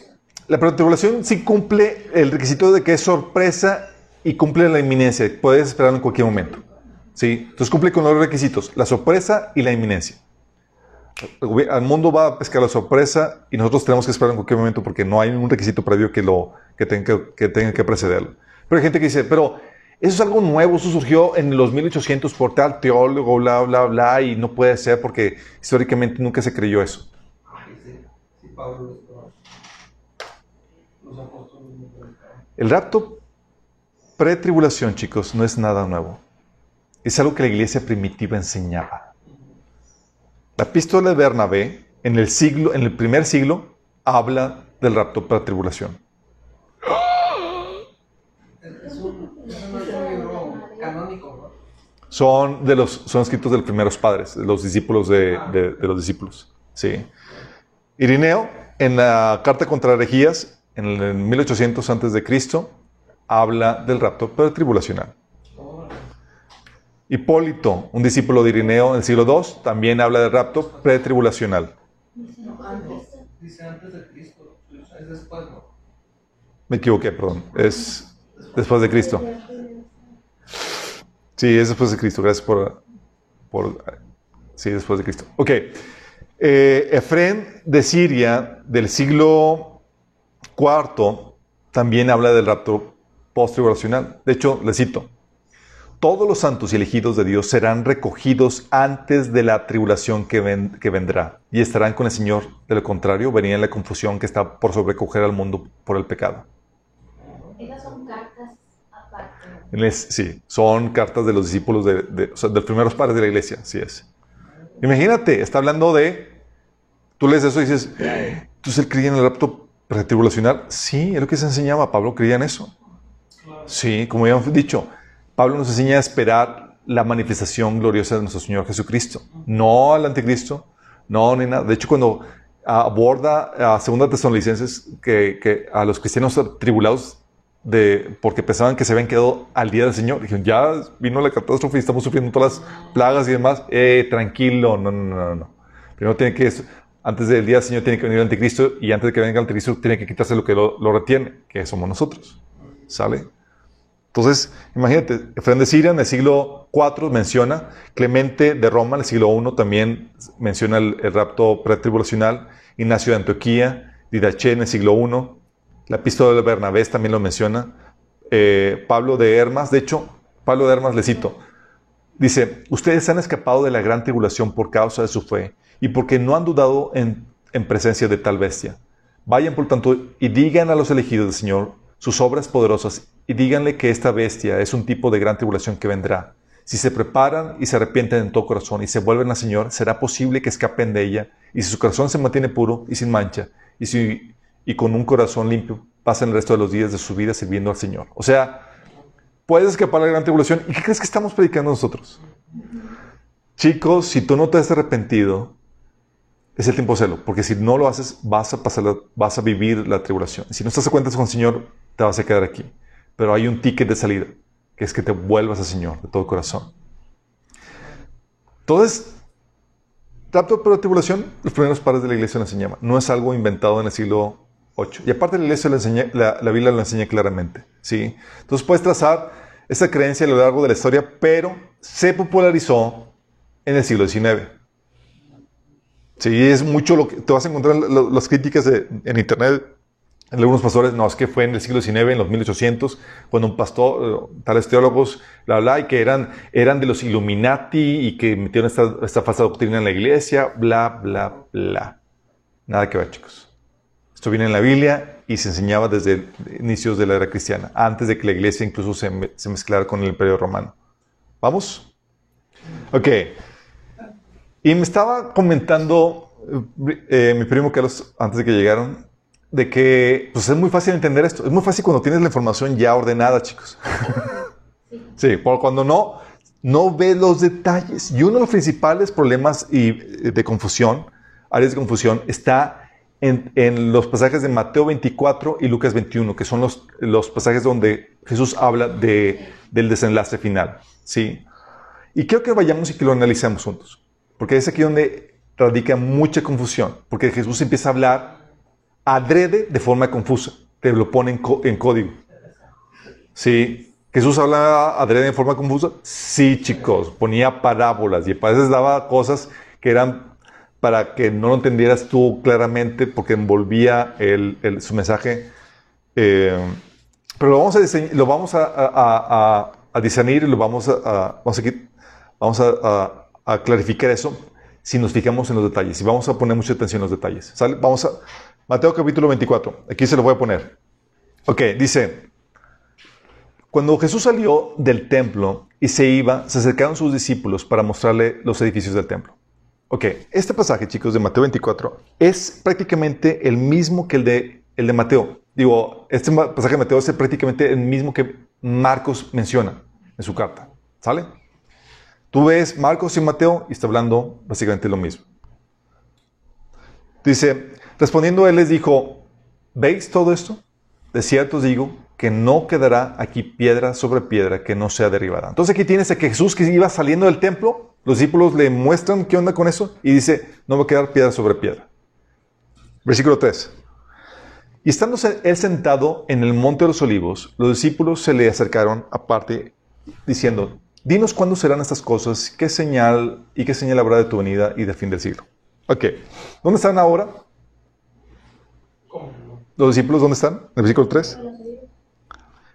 la pretribulación sí cumple el requisito de que es sorpresa y cumple la inminencia. Puedes esperarlo en cualquier momento. ¿sí? Entonces cumple con los requisitos, la sorpresa y la inminencia. Al mundo va a pescar la sorpresa y nosotros tenemos que esperar en cualquier momento porque no hay un requisito previo que, lo, que, tenga, que tenga que precederlo. Pero hay gente que dice, pero eso es algo nuevo, eso surgió en los 1800 por tal teólogo, bla, bla, bla, y no puede ser porque históricamente nunca se creyó eso. El rapto pre-tribulación, chicos, no es nada nuevo. Es algo que la iglesia primitiva enseñaba. La epístola de Bernabé, en el, primer siglo, habla del rapto pre-tribulación. Son, de los, son escritos de los primeros padres, de los discípulos de, los discípulos. Sí. Irineo, en la carta contra herejías, en el 1800 antes de Cristo, habla del rapto tribulacional. Hipólito, un discípulo de Irineo en el siglo II, también habla del rapto pretribulacional. Dice antes de Cristo, es después, Me equivoqué, perdón. Es después de Cristo. Sí, es después de Cristo. Gracias por... por sí, después de Cristo. Ok. Eh, Efrén de Siria, del siglo IV, también habla del rapto post-tribulacional. De hecho, le cito. Todos los santos y elegidos de Dios serán recogidos antes de la tribulación que, que vendrá y estarán con el Señor. De lo contrario, verían la confusión que está por sobrecoger al mundo por el pecado. Esas son cartas sí, son cartas de los discípulos de, de, o sea, de los primeros padres de la iglesia, así es. Imagínate, está hablando de, tú lees eso y dices, entonces él creía en el rapto pretribulacional. Sí, es lo que se enseñaba. Pablo creía en eso. Sí, como ya hemos dicho, Pablo nos enseña a esperar la manifestación gloriosa de nuestro Señor Jesucristo. No al anticristo, no ni nada. De hecho, cuando aborda a Segunda Tesalonicenses que, que a los cristianos tribulados de, porque pensaban que se habían quedado al día del Señor. Dijeron, ya vino la catástrofe y estamos sufriendo todas las plagas y demás. Eh, tranquilo, no, no, no, no. Primero tiene que, antes del día del Señor tiene que venir el anticristo y antes de que venga el anticristo tiene que quitarse lo que lo, lo retiene, que somos nosotros. ¿Sale? Entonces, imagínate, Efraín de Siria en el siglo IV menciona, Clemente de Roma en el siglo I también menciona el, rapto pretribulacional, Ignacio de Antioquía, Didache en el siglo I, la epístola de Bernabé también lo menciona, eh, Pablo de Hermas, de hecho, Pablo de Hermas le cito, dice, ustedes han escapado de la gran tribulación por causa de su fe y porque no han dudado en, en presencia de tal bestia. Vayan por tanto y digan a los elegidos del Señor sus obras poderosas y díganle que esta bestia es un tipo de gran tribulación que vendrá. Si se preparan y se arrepienten en todo corazón y se vuelven al Señor, será posible que escapen de ella. Y si su corazón se mantiene puro y sin mancha, y, si, y con un corazón limpio, pasen el resto de los días de su vida sirviendo al Señor. O sea, puedes escapar de la gran tribulación. ¿Y qué crees que estamos predicando nosotros? Chicos, si tú no te has arrepentido, es el tiempo de hacerlo, porque si no lo haces, vas a, pasar vas a vivir la tribulación. Si no estás a cuentas con el Señor, te vas a quedar aquí. Pero hay un ticket de salida, que es que te vuelvas al Señor de todo corazón. Entonces, rapto por la tribulación, los primeros padres de la iglesia lo enseñaban. No es algo inventado en el siglo VIII. Y aparte la iglesia lo enseña, la, la, Biblia lo enseña claramente. ¿sí? Entonces puedes trazar esa creencia a lo largo de la historia, pero se popularizó en el siglo XIX. Sí, es mucho lo que te vas a encontrar en las críticas en internet algunos pastores, no, es que fue en el siglo XIX, en los 1800, cuando un pastor, eh, tales teólogos, bla, bla, y que eran, eran de los Illuminati y que metieron esta, esta falsa doctrina en la iglesia, bla, bla, bla. Nada que ver, chicos. Esto viene en la Biblia y se enseñaba desde inicios de la era cristiana, antes de que la iglesia incluso se, se mezclara con el imperio romano. ¿Vamos? Ok. Y me estaba comentando eh, mi primo Carlos, antes de que llegaron, de que pues es muy fácil entender esto. Es muy fácil cuando tienes la información ya ordenada, chicos. sí, por cuando no, no ve los detalles. Y uno de los principales problemas y, eh, de confusión, áreas de confusión, está en, en, los pasajes de Mateo 24 y Lucas 21, que son los, los pasajes donde Jesús habla de, del desenlace final. ¿sí? Y quiero que vayamos y que lo analicemos juntos, porque es aquí donde radica mucha confusión, porque Jesús empieza a hablar adrede de forma confusa. Te lo pone en, código. ¿Sí? ¿Jesús hablaba adrede en forma confusa? Sí, chicos. Ponía parábolas y a veces daba cosas que eran para que no lo entendieras tú claramente porque envolvía el, su mensaje. Eh, pero lo vamos a, lo vamos a, a, discernir y lo vamos a, vamos, vamos a, clarificar eso si nos fijamos en los detalles y vamos a poner mucha atención en los detalles. ¿sale? Vamos a, Mateo capítulo 24. Aquí se lo voy a poner. Ok, dice, cuando Jesús salió del templo y se iba, se acercaron sus discípulos para mostrarle los edificios del templo. Ok, este pasaje, chicos, de Mateo 24 es prácticamente el mismo que el de, el de Mateo. Digo, este pasaje de Mateo es prácticamente el mismo que Marcos menciona en su carta. ¿Sale? Tú ves Marcos y Mateo y está hablando básicamente lo mismo. Dice, Respondiendo él les dijo, ¿veis todo esto? De cierto os digo que no quedará aquí piedra sobre piedra que no sea derribada. Entonces aquí tienes a que Jesús que iba saliendo del templo, los discípulos le muestran qué onda con eso y dice, no va a quedar piedra sobre piedra. Versículo 3. Y estando él sentado en el monte de los olivos, los discípulos se le acercaron aparte diciendo, dinos cuándo serán estas cosas, qué señal y qué señal habrá de tu venida y del fin del siglo. Ok, ¿dónde están ahora? ¿Los discípulos dónde están? En el versículo 3.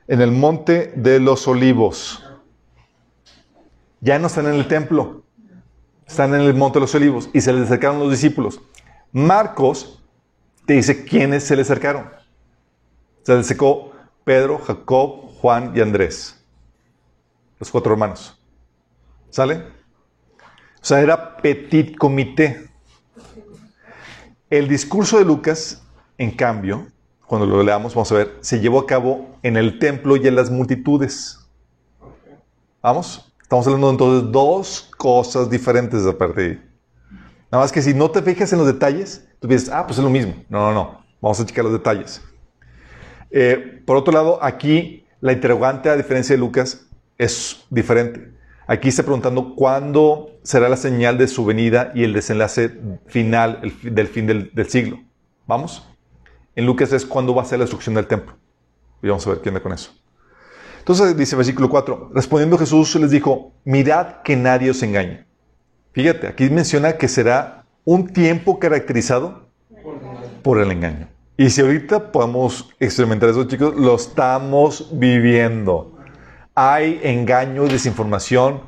En el monte de los olivos. Ya no están en el templo. Están en el monte de los olivos. Y se les acercaron los discípulos. Marcos te dice quiénes se le acercaron. Se les acercó Pedro, Jacob, Juan y Andrés. Los cuatro hermanos. ¿Sale? O sea, era petit comité. El discurso de Lucas en cambio, cuando lo leamos, vamos a ver, se llevó a cabo en el templo y en las multitudes. ¿Vamos? Estamos hablando entonces dos cosas diferentes a partir. Nada más que si no te fijas en los detalles, tú piensas, ah, pues es lo mismo. No, no, no. Vamos a checar los detalles. Eh, por otro lado, aquí la interrogante, a diferencia de Lucas, es diferente. Aquí está preguntando cuándo será la señal de su venida y el desenlace final el, del fin del, siglo. ¿Vamos? En Lucas es cuándo va a ser la destrucción del templo. Y vamos a ver qué anda con eso. Entonces dice versículo 4, respondiendo Jesús les dijo, mirad que nadie os engañe. Fíjate, aquí menciona que será un tiempo caracterizado por el engaño. Y si ahorita podemos experimentar eso, chicos, lo estamos viviendo. Hay engaño y desinformación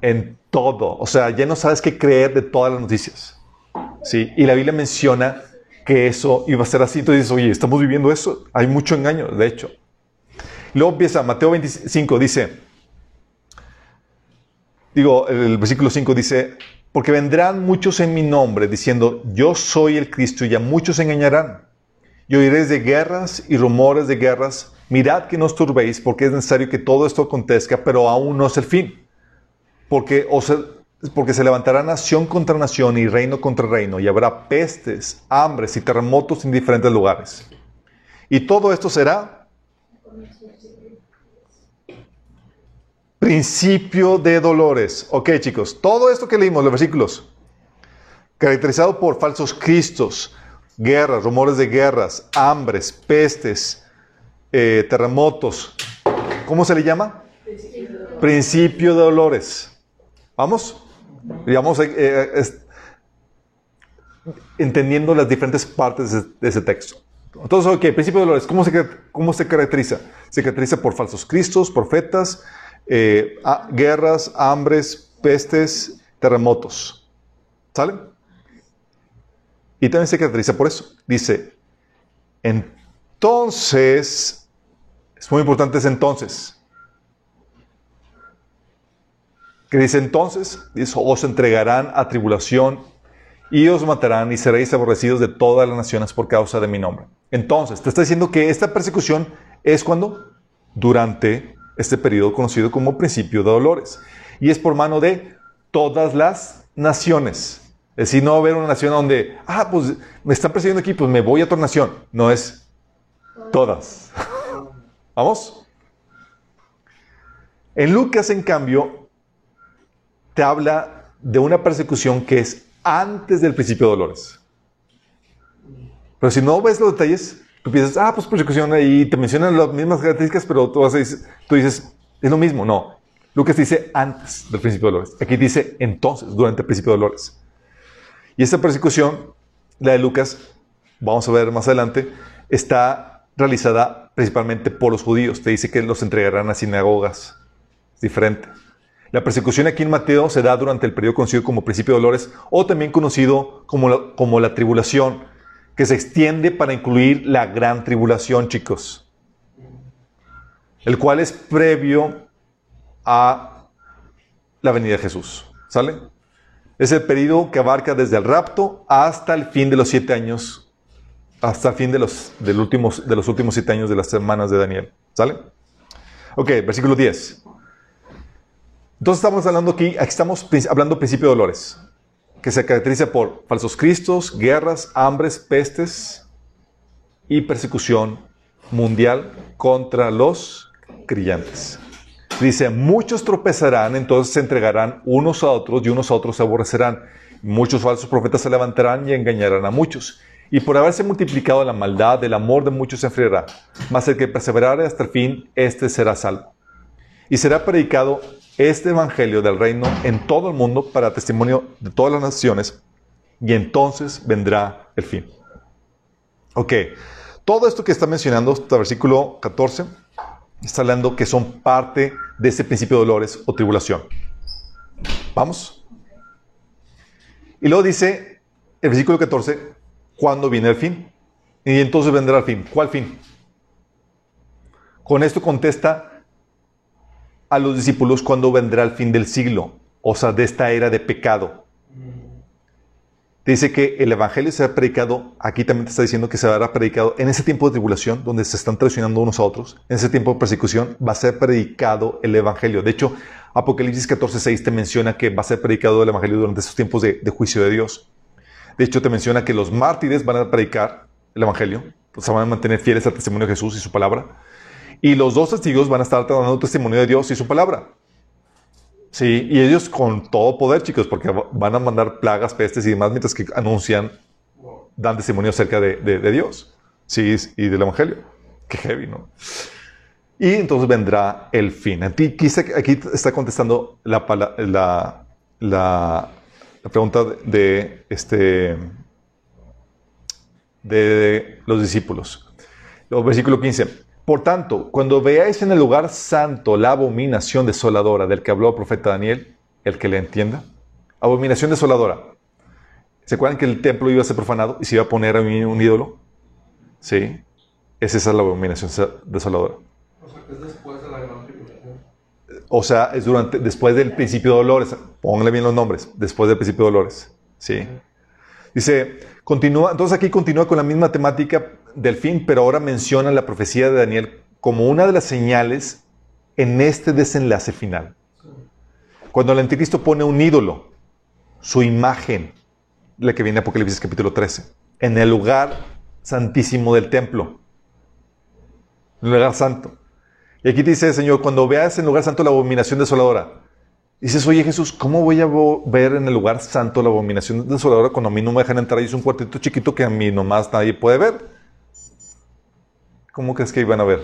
en todo. O sea, ya no sabes qué creer de todas las noticias. ¿Sí? Y la Biblia menciona que eso iba a ser así. Entonces dices, oye, estamos viviendo eso. Hay mucho engaño, de hecho. Luego empieza, Mateo 25 dice, digo, el versículo 5 dice, porque vendrán muchos en mi nombre diciendo, yo soy el Cristo y a muchos engañarán. Y oiréis de guerras y rumores de guerras. Mirad que no os turbéis porque es necesario que todo esto acontezca, pero aún no es el fin. Porque, porque se levantará nación contra nación y reino contra reino y habrá pestes, hambres y terremotos en diferentes lugares. Y todo esto será Principio de dolores. Ok, chicos, todo esto que leímos, los versículos, caracterizado por falsos cristos, guerras, rumores de guerras, hambres, pestes, eh, terremotos. ¿Cómo se le llama? Principio de dolores. ¿Vamos? Digamos, eh, eh, entendiendo las diferentes partes de, ese texto. Entonces, ok, principio de dolores, ¿cómo se, ¿cómo se caracteriza? Se caracteriza por falsos cristos, profetas, eh, guerras, hambres, pestes, terremotos. ¿Sale? Y también se caracteriza por eso. Dice, entonces, es muy importante ese entonces. Que dice entonces, os entregarán a tribulación y os matarán y seréis aborrecidos de todas las naciones por causa de mi nombre. Entonces, te está diciendo que esta persecución es cuando? Durante este periodo conocido como principio de dolores. Y es por mano de todas las naciones. Es decir, no va haber una nación donde, ah, pues me están persiguiendo aquí, pues me voy a otra nación. No es todas. ¿Vamos? En Lucas, en cambio, te habla de una persecución que es antes del principio de dolores. Pero si no ves los detalles, Tú piensas, ah, pues persecución, y te mencionan las mismas características, pero tú, vas a decir, tú dices, es lo mismo. No. Lucas dice antes del principio de dolores. Aquí dice entonces, durante el principio de dolores. Y esta persecución, la de Lucas, vamos a ver más adelante, está realizada principalmente por los judíos. Te dice que los entregarán a sinagogas. Es diferente. La persecución aquí en Mateo se da durante el periodo conocido como principio de dolores o también conocido como como la tribulación que se extiende para incluir la gran tribulación, chicos, el cual es previo a la venida de Jesús. ¿Sale? Es el periodo que abarca desde el rapto hasta el fin de los siete años, hasta el fin de los, últimos, de los últimos siete años de las semanas de Daniel. ¿Sale? Ok, versículo 10. Entonces estamos hablando aquí, estamos hablando principio de dolores que se caracteriza por falsos cristos, guerras, hambres, pestes y persecución mundial contra los creyentes. Dice, muchos tropezarán, entonces se entregarán unos a otros y unos a otros se aborrecerán. Muchos falsos profetas se levantarán y engañarán a muchos. Y por haberse multiplicado la maldad, el amor de muchos se enfriará. Mas el que perseverare hasta el fin, éste será salvo. Y será predicado este evangelio del reino en todo el mundo para testimonio de todas las naciones y entonces vendrá el fin. Ok, todo esto que está mencionando, este versículo 14, está hablando que son parte de ese principio de dolores o tribulación. ¿Vamos? Y luego dice el versículo 14, ¿cuándo viene el fin? Y entonces vendrá el fin. ¿Cuál fin? Con esto contesta a los discípulos cuando vendrá el fin del siglo, o sea, de esta era de pecado. dice que el evangelio será predicado, aquí también te está diciendo que se será predicado en ese tiempo de tribulación, donde se están traicionando unos a otros, en ese tiempo de persecución, va a ser predicado el evangelio. De hecho, Apocalipsis 14:6 te menciona que va a ser predicado el evangelio durante esos tiempos de, de juicio de Dios. De hecho, te menciona que los mártires van a predicar el evangelio, pues, se van a mantener fieles al testimonio de Jesús y su palabra. Y los dos testigos van a estar dando testimonio de Dios y su palabra. Sí, y ellos con todo poder, chicos, porque van a mandar plagas, pestes y demás mientras que anuncian, dan testimonio acerca de, de, Dios, sí, y del Evangelio. Qué heavy, ¿no? Y entonces vendrá el fin. Aquí, aquí está contestando la, la, la, pregunta de, este, de los discípulos. Versículo 15. Por tanto, cuando veáis en el lugar santo la abominación desoladora del que habló el profeta Daniel, el que le entienda, abominación desoladora. ¿Se acuerdan que el templo iba a ser profanado y se iba a poner a un ídolo? Sí. Es esa la abominación desoladora. O sea, que es después de la gran tribulación. O sea, es durante, después del principio de dolores. Pónganle bien los nombres. Después del principio de dolores. Sí. Dice, continúa, entonces aquí continúa con la misma temática del fin, pero ahora menciona la profecía de Daniel como una de las señales en este desenlace final. Cuando el anticristo pone un ídolo, su imagen, la que viene Apocalipsis capítulo 13, en el lugar santísimo del templo, en el lugar santo. Y aquí dice Señor, cuando veas en el lugar santo la abominación desoladora, dices, oye Jesús, ¿cómo voy a ver en el lugar santo la abominación desoladora cuando a mí no me dejan entrar y es un cuartito chiquito que a mí nomás nadie puede ver? ¿Cómo crees que iban a ver?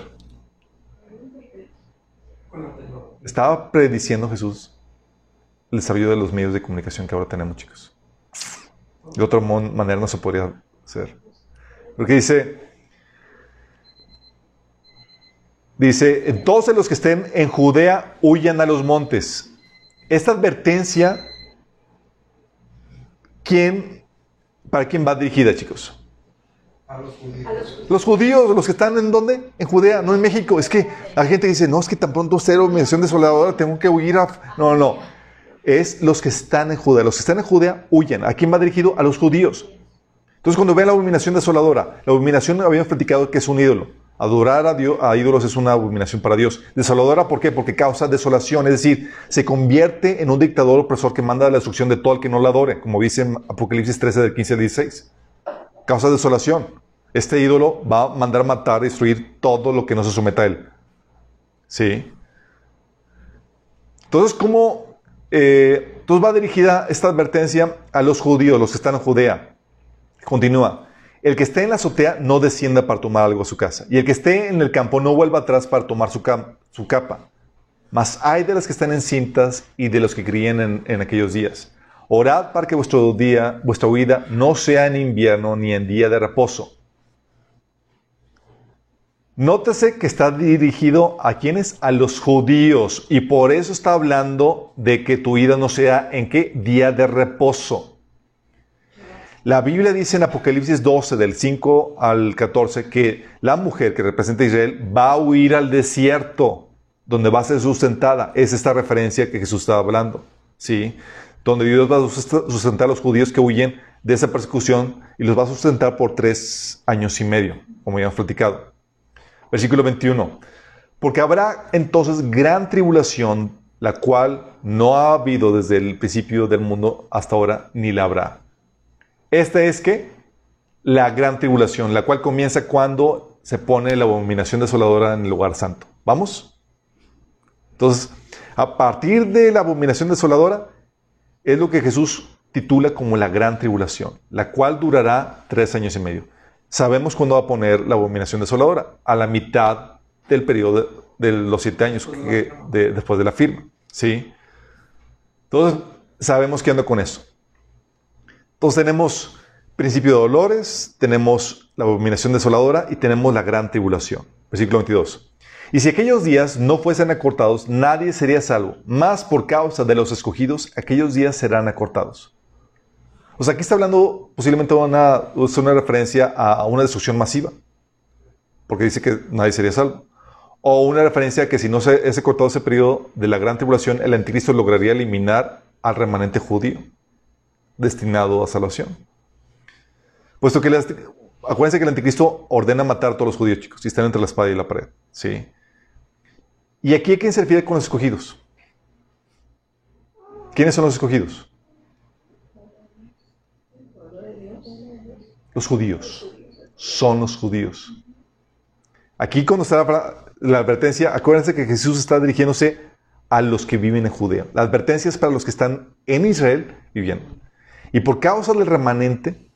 Estaba prediciendo Jesús el desarrollo de los medios de comunicación que ahora tenemos, chicos. De otra manera no se podría hacer. Porque dice, dice, entonces los que estén en Judea huyan a los montes. Esta advertencia, ¿quién, ¿para quién va dirigida, chicos? Los judíos. Los judíos, los que están en dónde? En Judea, no en México. Es que la gente dice, no, es que tan pronto cero mención desoladora, tengo que huir a... No, no. Es los que están en Judea. Los que están en Judea huyen. ¿A quién va dirigido? A los judíos. Entonces, cuando vean la abominación desoladora, la abominación habíamos platicado que es un ídolo. Adorar a, Dios, a ídolos es una abominación para Dios. Desoladora, ¿por qué? Porque causa desolación, es decir, se convierte en un dictador opresor que manda la destrucción de todo el que no la adore, como dice en Apocalipsis 13 del 15 al 16 causa desolación. Este ídolo va a mandar matar, destruir todo lo que no se someta a él. ¿Sí? Entonces, ¿cómo? Eh, entonces va dirigida esta advertencia a los judíos, los que están en Judea. Continúa. El que esté en la azotea no descienda para tomar algo a su casa. Y el que esté en el campo no vuelva atrás para tomar su, su capa. Mas hay de las que están encintas y de los que críen en, en aquellos días. Orad para que vuestro día, vuestra huida no sea en invierno ni en día de reposo. Nótese que está dirigido a quienes? A los judíos. Y por eso está hablando de que tu huida no sea en qué? Día de reposo. La Biblia dice en Apocalipsis 12, del 5 al 14, que la mujer que representa a Israel va a huir al desierto, donde va a ser sustentada. Es esta referencia que Jesús está hablando. ¿sí? Donde Dios va a sustentar a los judíos que huyen de esa persecución y los va a sustentar por tres años y medio, como ya hemos platicado. Versículo 21. Porque habrá entonces gran tribulación, la cual no ha habido desde el principio del mundo hasta ahora, ni la habrá. Esta es que la gran tribulación, la cual comienza cuando se pone la abominación desoladora en el lugar santo. ¿Vamos? Entonces, a partir de la abominación desoladora, es lo que Jesús titula como la gran tribulación, la cual durará tres años y medio. Sabemos cuándo va a poner la abominación desoladora, a la mitad del periodo de, los siete años después de la firma. ¿sí? Entonces, sabemos qué anda con eso. Entonces tenemos principio de dolores, tenemos la abominación desoladora y tenemos la gran tribulación. Versículo 22. Y si aquellos días no fuesen acortados, nadie sería salvo. Más por causa de los escogidos, aquellos días serán acortados. O sea, aquí está hablando posiblemente una, una referencia a una destrucción masiva. Porque dice que nadie sería salvo. O una referencia a que si no se es cortado ese periodo de la gran tribulación, el anticristo lograría eliminar al remanente judío destinado a salvación. Puesto que, acuérdense que el anticristo ordena matar a todos los judíos, chicos, y están entre la espada y la pared. ¿sí? ¿Y aquí a quién se refiere con los escogidos? ¿Quiénes son los escogidos? Los judíos. Son los judíos. Aquí cuando está la, advertencia, acuérdense que Jesús está dirigiéndose a los que viven en Judea. La advertencia es para los que están en Israel viviendo. Y por causa del remanente,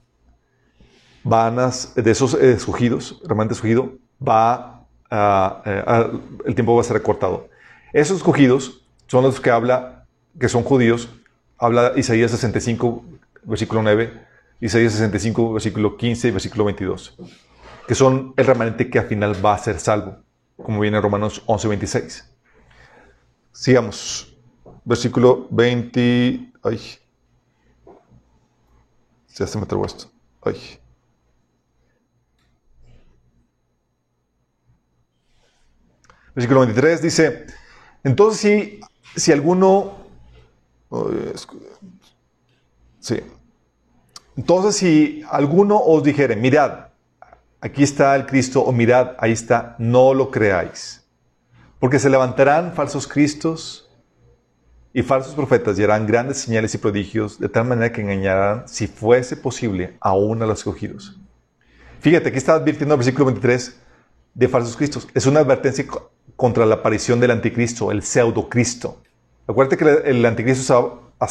van de esos escogidos, remanente escogido, va el tiempo va a ser recortado. Esos escogidos son los que habla, que son judíos, habla Isaías 65, versículo 9, Isaías 65, versículo 15 y versículo 22, que son el remanente que al final va a ser salvo, como viene en Romanos 11, 26. Sigamos. Versículo 20. Ay. Ya se me trabó esto. Ay. Versículo 23 dice: Entonces, si, si alguno. sí. Entonces, si alguno os dijere: Mirad, aquí está el Cristo, o mirad, ahí está, no lo creáis. Porque se levantarán falsos cristos y falsos profetas y harán grandes señales y prodigios de tal manera que engañarán, si fuese posible, aún a los escogidos. Fíjate, aquí está advirtiendo el versículo 23 de falsos cristos. Es una advertencia contra la aparición del anticristo, el pseudocristo. Acuérdate que el anticristo se va a,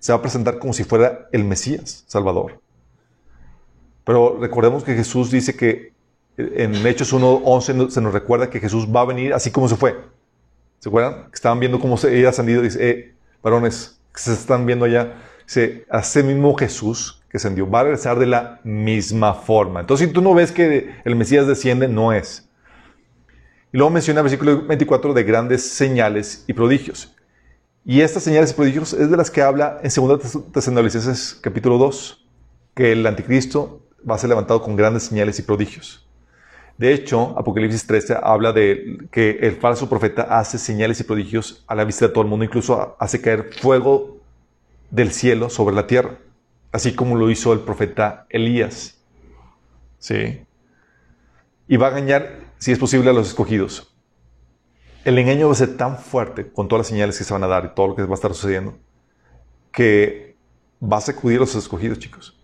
se va a presentar como si fuera el Mesías, Salvador. Pero recordemos que Jesús dice que en Hechos 1.11 se nos recuerda que Jesús va a venir así como se fue. ¿Se acuerdan? Estaban viendo cómo se había ascendido. Dice, eh, varones, que se están viendo allá. Dice, ese mismo Jesús que ascendió va a regresar de la misma forma. Entonces, si tú no ves que el Mesías desciende, no es. Y luego menciona el versículo 24 de grandes señales y prodigios. Y estas señales y prodigios es de las que habla en 2 Tesalonicenses capítulo 2, que el anticristo va a ser levantado con grandes señales y prodigios. De hecho, Apocalipsis 13 habla de que el falso profeta hace señales y prodigios a la vista de todo el mundo, incluso hace caer fuego del cielo sobre la tierra, así como lo hizo el profeta Elías. ¿Sí? Y va a engañar, si es posible, a los escogidos. El engaño va a ser tan fuerte con todas las señales que se van a dar y todo lo que va a estar sucediendo, que va a sacudir a los escogidos, chicos.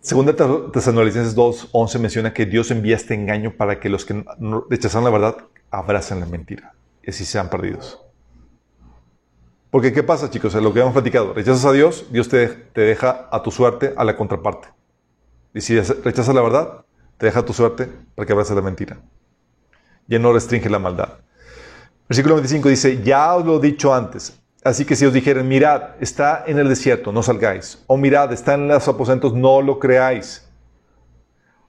Segunda Tesalonicenses 2.11 menciona que Dios envía este engaño para que los que rechazan la verdad abracen la mentira y así sean perdidos. Porque ¿qué pasa, chicos? lo que hemos platicado. Rechazas a Dios, Dios te, te deja a tu suerte a la contraparte. Y si rechazas la verdad, te deja a tu suerte para que abraces la mentira. Ya no restringe la maldad. Versículo 25 dice, ya os lo he dicho antes, Así que si os dijeren, mirad, está en el desierto, no salgáis. O mirad, está en los aposentos, no lo creáis.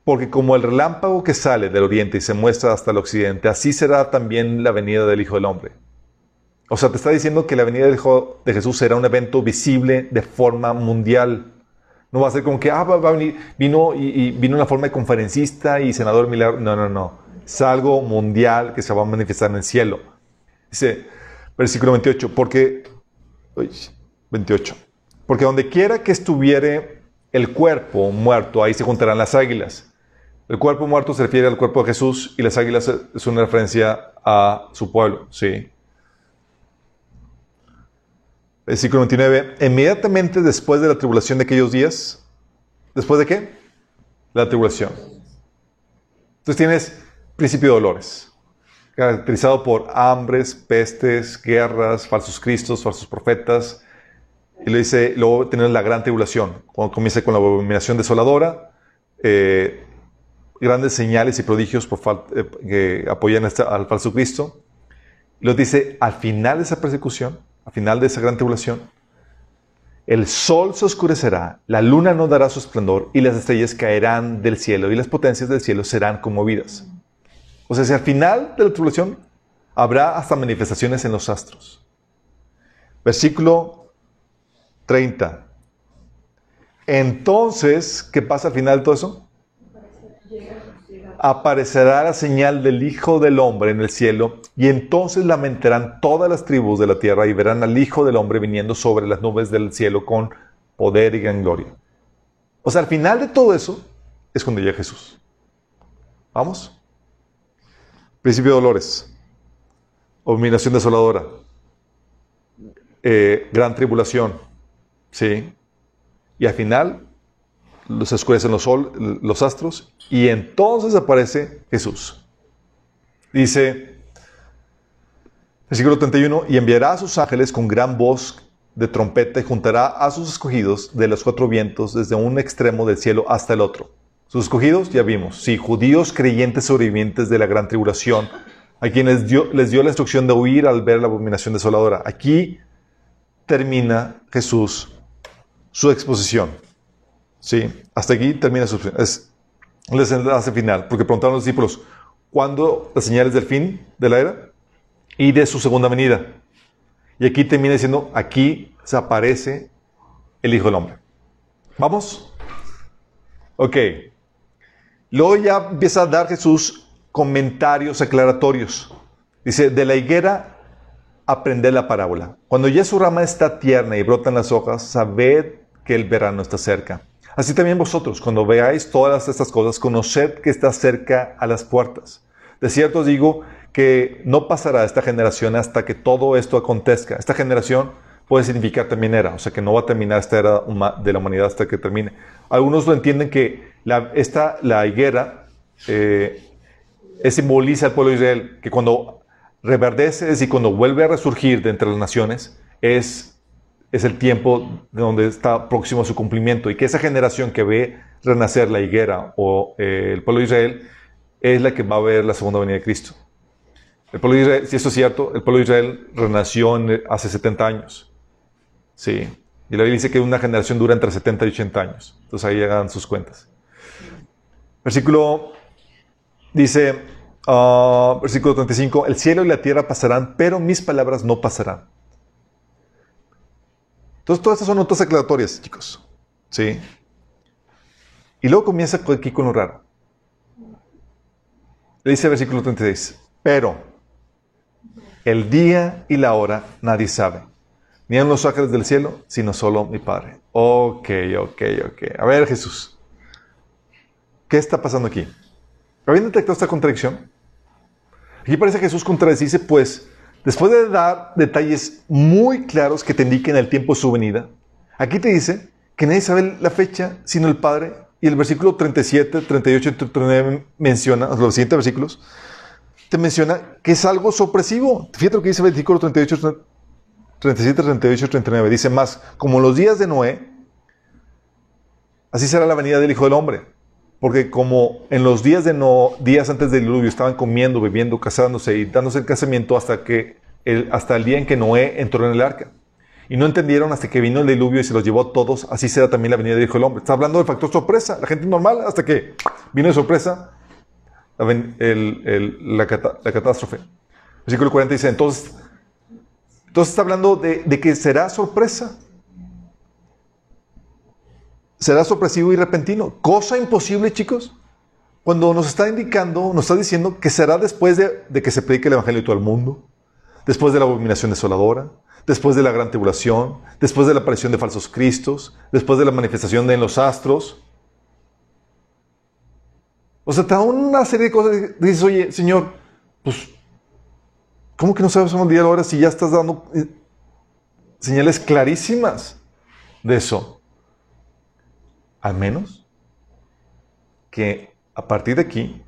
Porque como el relámpago que sale del oriente y se muestra hasta el occidente, así será también la venida del Hijo del Hombre. O sea, te está diciendo que la venida del Hijo de Jesús será un evento visible de forma mundial. No va a ser como que, ah, va, a venir, vino y, vino en la forma de conferencista y senador milagro. No, no, no. Es algo mundial que se va a manifestar en el cielo. Dice, Versículo 28, porque, 28, porque donde quiera que estuviere el cuerpo muerto, ahí se juntarán las águilas. El cuerpo muerto se refiere al cuerpo de Jesús y las águilas es una referencia a su pueblo, sí. Versículo 29, inmediatamente después de la tribulación de aquellos días, ¿después de qué? La tribulación. Entonces tienes principio de dolores caracterizado por hambres, pestes, guerras, falsos cristos, falsos profetas. Y le dice, luego tener la gran tribulación, cuando comienza con la abominación desoladora, eh, grandes señales y prodigios por eh, que apoyan al falso Cristo. Y luego dice, al final de esa persecución, al final de esa gran tribulación, el sol se oscurecerá, la luna no dará su esplendor y las estrellas caerán del cielo y las potencias del cielo serán conmovidas. O sea, si al final de la tribulación habrá hasta manifestaciones en los astros. Versículo 30. Entonces, ¿qué pasa al final de todo eso? Aparecerá la señal del Hijo del Hombre en el cielo y entonces lamentarán todas las tribus de la tierra y verán al Hijo del Hombre viniendo sobre las nubes del cielo con poder y gran gloria. O sea, al final de todo eso es cuando llega Jesús. ¿Vamos? Principio de dolores. Abominación desoladora. Eh, gran tribulación. ¿Sí? Y al final los oscurecen los, sol, los astros y entonces aparece Jesús. Dice, versículo 31, y enviará a sus ángeles con gran voz de trompeta y juntará a sus escogidos de los cuatro vientos desde un extremo del cielo hasta el otro. Sus escogidos, ya vimos, sí, judíos creyentes sobrevivientes de la gran tribulación, a quienes les dio la instrucción de huir al ver la abominación desoladora. Aquí termina Jesús su exposición. Sí, hasta aquí termina su exposición. Es el desenlace final, porque preguntaron los discípulos, ¿cuándo las señales del fin de la era? Y de su segunda venida. Y aquí termina diciendo, aquí se aparece el Hijo del Hombre. ¿Vamos? Ok. Luego ya empieza a dar Jesús comentarios aclaratorios. Dice, de la higuera aprended la parábola. Cuando ya su rama está tierna y brotan las hojas, sabed que el verano está cerca. Así también vosotros, cuando veáis todas estas cosas, conoced que está cerca a las puertas. De cierto os digo que no pasará esta generación hasta que todo esto acontezca. Esta generación puede significar también era, o sea que no va a terminar esta era de la humanidad hasta que termine. Algunos lo entienden que la, esta, la higuera eh, simboliza al pueblo de Israel, que cuando reverdece y cuando vuelve a resurgir de entre las naciones, es, es el tiempo de donde está próximo a su cumplimiento y que esa generación que ve renacer la higuera o eh, el pueblo de Israel es la que va a ver la segunda venida de Cristo. El pueblo de Israel, si esto es cierto, el pueblo de Israel renació hace 70 años. Sí. Y la Biblia dice que una generación dura entre 70 y 80 años. Entonces ahí hagan sus cuentas. Versículo dice, uh, versículo 35, el cielo y la tierra pasarán, pero mis palabras no pasarán. Entonces todas estas son notas aclaratorias, chicos. Sí. Y luego comienza aquí con lo raro. Le dice el versículo 36, pero el día y la hora nadie sabe. Ni en los ángeles del cielo, sino solo mi Padre. Ok, ok, ok. A ver, Jesús. ¿Qué está pasando aquí? ¿Habían detectado esta contradicción? Aquí parece que Jesús contradice, pues, después de dar detalles muy claros que te indiquen el tiempo de su venida, aquí te dice que nadie sabe la fecha sino el Padre. Y el versículo 37, 38 y 39 menciona, los siguientes versículos, te menciona que es algo sorpresivo. Fíjate lo que dice el versículo 38, 37, 38, 39. Dice más, como los días de Noé, así será la venida del Hijo del Hombre. Porque como en los días de no, días antes del diluvio estaban comiendo, bebiendo, casándose y dándose el casamiento hasta que el, hasta el día en que Noé entró en el arca. Y no entendieron hasta que vino el diluvio y se los llevó a todos. Así será también la venida del Hijo del Hombre. Está hablando del factor sorpresa. La gente normal hasta que vino de sorpresa la, catástrofe. Versículo 40 dice, entonces, entonces está hablando de, que será sorpresa. Será sorpresivo y repentino. Cosa imposible, chicos. Cuando nos está indicando, nos está diciendo que será después de, que se predique el Evangelio a todo el mundo, después de la abominación desoladora, después de la gran tribulación, después de la aparición de falsos cristos, después de la manifestación de en los astros, o sea, te da una serie de cosas. Dices, oye, Señor, pues, ¿cómo que no sabes un día ahora si ya estás dando eh, señales clarísimas de eso? Al menos que a partir de aquí,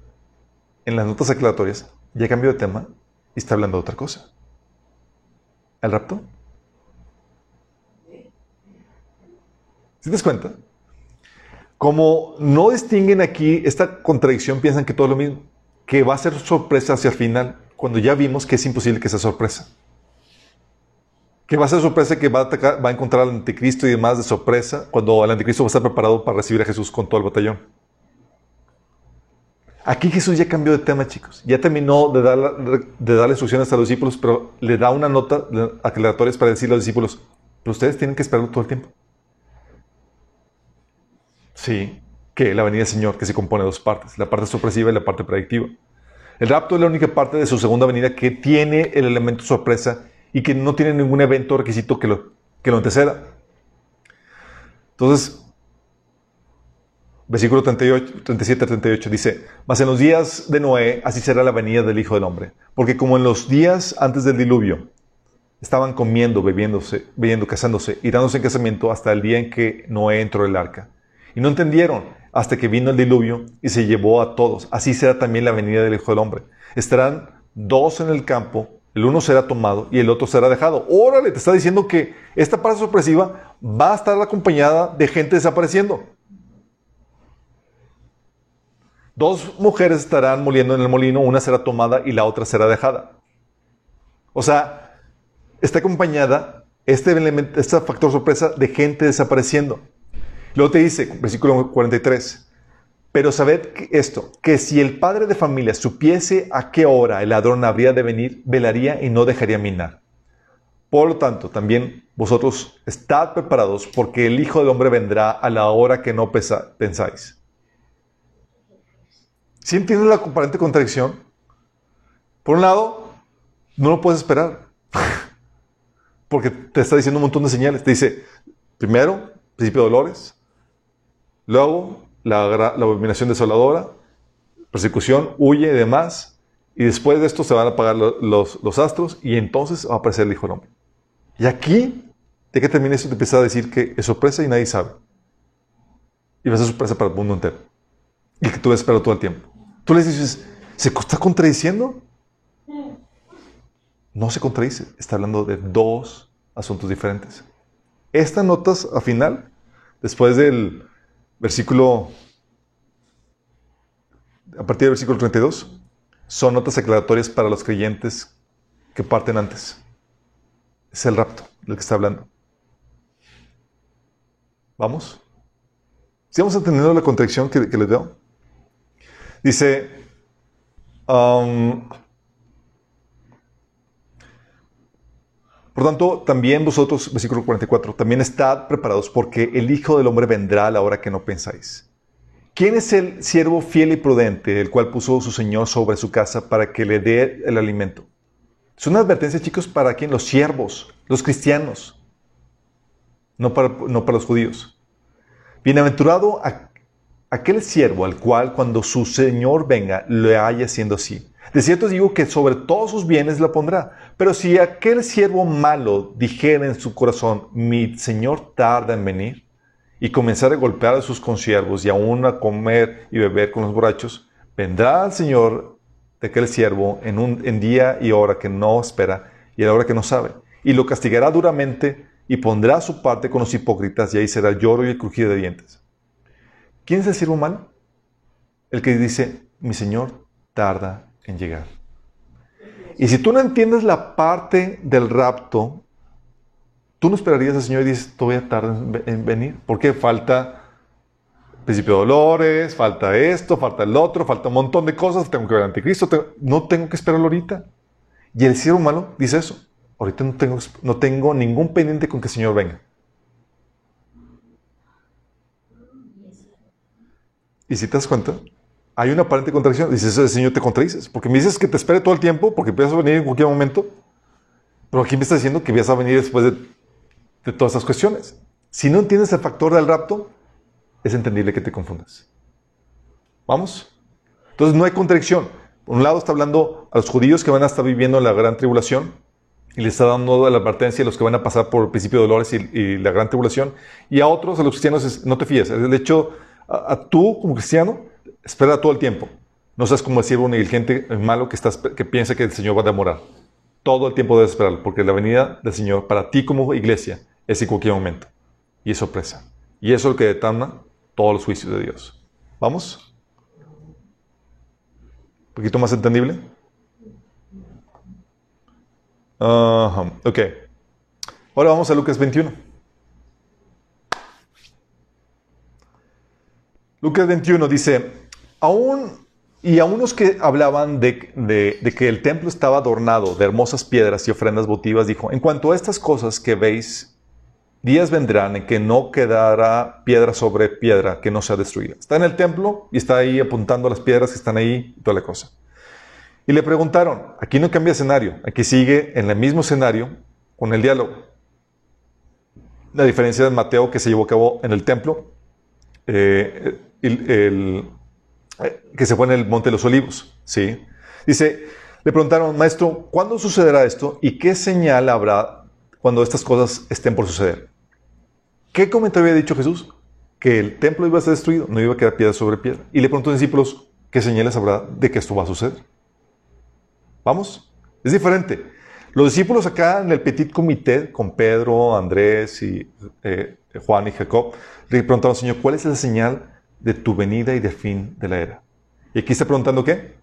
en las notas aclaratorias, ya cambió de tema y está hablando de otra cosa. ¿El rapto? ¿Sí te cuenta? Como no distinguen aquí esta contradicción, piensan que todo es lo mismo, que va a ser sorpresa hacia el final, cuando ya vimos que es imposible que sea sorpresa. Que va a ser sorpresa que va a, encontrar al anticristo y demás de sorpresa, cuando el anticristo va a estar preparado para recibir a Jesús con todo el batallón. Aquí Jesús ya cambió de tema, chicos. Ya terminó de dar, de dar instrucciones a los discípulos, pero le da una nota aclaratoria para decirle a los discípulos, pero ustedes tienen que esperarlo todo el tiempo. Sí, que la venida del Señor, que se compone de dos partes, la parte sorpresiva y la parte predictiva. El rapto es la única parte de su segunda venida que tiene el elemento sorpresa y que no tiene ningún evento requisito que lo, que lo anteceda. Entonces, versículo 38, 37 38 dice, mas en los días de Noé así será la venida del Hijo del Hombre, porque como en los días antes del diluvio estaban comiendo, bebiéndose, bebiendo, casándose y dándose en casamiento hasta el día en que Noé entró el arca. Y no entendieron hasta que vino el diluvio y se llevó a todos. Así será también la venida del Hijo del Hombre. Estarán dos en el campo, el uno será tomado y el otro será dejado. Órale, te está diciendo que esta parte sorpresiva va a estar acompañada de gente desapareciendo. Dos mujeres estarán moliendo en el molino, una será tomada y la otra será dejada. O sea, está acompañada este, elemento, este factor sorpresa de gente desapareciendo. Luego te dice, versículo 43, pero sabed esto, que si el padre de familia supiese a qué hora el ladrón habría de venir, velaría y no dejaría minar. Por lo tanto, también vosotros estad preparados porque el Hijo del Hombre vendrá a la hora que no pensáis. ¿Sí entiendes la aparente contradicción? Por un lado, no lo puedes esperar. Porque te está diciendo un montón de señales. Te dice, primero, principio de dolores. Luego, la, la abominación desoladora. Persecución, huye y demás. Y después de esto se van a apagar los, los, astros y entonces va a aparecer el Hijo del Hombre. Y aquí, de que termine esto, te empieza a decir que es sorpresa y nadie sabe. Y va a ser sorpresa para el mundo entero. Y que tú esperar todo el tiempo. Tú les dices, ¿se está contradiciendo? No se contradice, está hablando de dos asuntos diferentes. Estas notas al final, después del versículo, a partir del versículo 32, son notas aclaratorias para los creyentes que parten antes. Es el rapto del que está hablando. ¿Vamos? ¿Sí vamos entendiendo la contradicción que, que les veo? Dice, um, por tanto, también vosotros, versículo 44, también estad preparados porque el Hijo del Hombre vendrá a la hora que no pensáis. ¿Quién es el siervo fiel y prudente, el cual puso su Señor sobre su casa para que le dé el alimento? Es una advertencia, chicos, para quién? Los siervos, los cristianos, no para, los judíos. Bienaventurado aquel siervo al cual cuando su Señor venga le haya siendo así. De cierto digo que sobre todos sus bienes la pondrá. Pero si aquel siervo malo dijera en su corazón, mi Señor tarda en venir, y comenzar a golpear a sus consiervos y aún a comer y beber con los borrachos, vendrá el Señor de aquel siervo en un día y hora que no espera y a la hora que no sabe, y lo castigará duramente y pondrá su parte con los hipócritas y ahí será lloro y el crujido de dientes. ¿Quién es el siervo malo? El que dice, mi Señor tarda en llegar. Y si tú no entiendes la parte del rapto, tú no esperarías al Señor y dices, todavía tarda en venir. Porque falta principio de dolores, falta esto, falta el otro, falta un montón de cosas, tengo que ver al anticristo, no tengo que esperarlo ahorita. Y el siervo malo dice eso. Ahorita no tengo, no tengo ningún pendiente con que el Señor venga. Y si te das cuenta, hay una aparente contradicción. Dices, Señor te contradices. Porque me dices que te espere todo el tiempo, porque empiezas venir en cualquier momento. Pero aquí me está diciendo que vas a venir después de, de todas esas cuestiones. Si no entiendes el factor del rapto, es entendible que te confundas. ¿Vamos? Entonces no hay contradicción. Por un lado está hablando a los judíos que van a estar viviendo la gran tribulación y le está dando la advertencia a los que van a pasar por el principio de dolores y, la gran tribulación. Y a otros, a los cristianos, no te fíes. El hecho a, tú, como cristiano, espera todo el tiempo. No seas como el siervo negligente, malo que, piensa que el Señor va a demorar. Todo el tiempo debes esperar, porque la venida del Señor para ti como iglesia es en cualquier momento. Y es sorpresa. Y es lo que detona todos los juicios de Dios. ¿Vamos? ¿Un poquito más entendible? ok. Ahora vamos a Lucas 21. Lucas 21 dice, aún y a unos que hablaban de, que el templo estaba adornado de hermosas piedras y ofrendas votivas, dijo, en cuanto a estas cosas que veis, días vendrán en que no quedará piedra sobre piedra que no sea destruida. Está en el templo y está ahí apuntando las piedras que están ahí y toda la cosa. Y le preguntaron, aquí no cambia escenario, aquí sigue en el mismo escenario con el diálogo. La diferencia de Mateo que se llevó a cabo en el templo, eh, el- que se fue en el Monte de los Olivos. ¿sí? Dice, le preguntaron, maestro, ¿cuándo sucederá esto y qué señal habrá cuando estas cosas estén por suceder? ¿Qué comentario había dicho Jesús? Que el templo iba a ser destruido, no iba a quedar piedra sobre piedra. Y le preguntó a los discípulos, ¿qué señales habrá de que esto va a suceder? ¿Vamos? Es diferente. Los discípulos acá en el petit comité, con Pedro, Andrés y eh, Juan y Jacob, le preguntaron, Señor, ¿cuál es la señal de tu venida y del fin de la era? Y aquí está preguntando qué?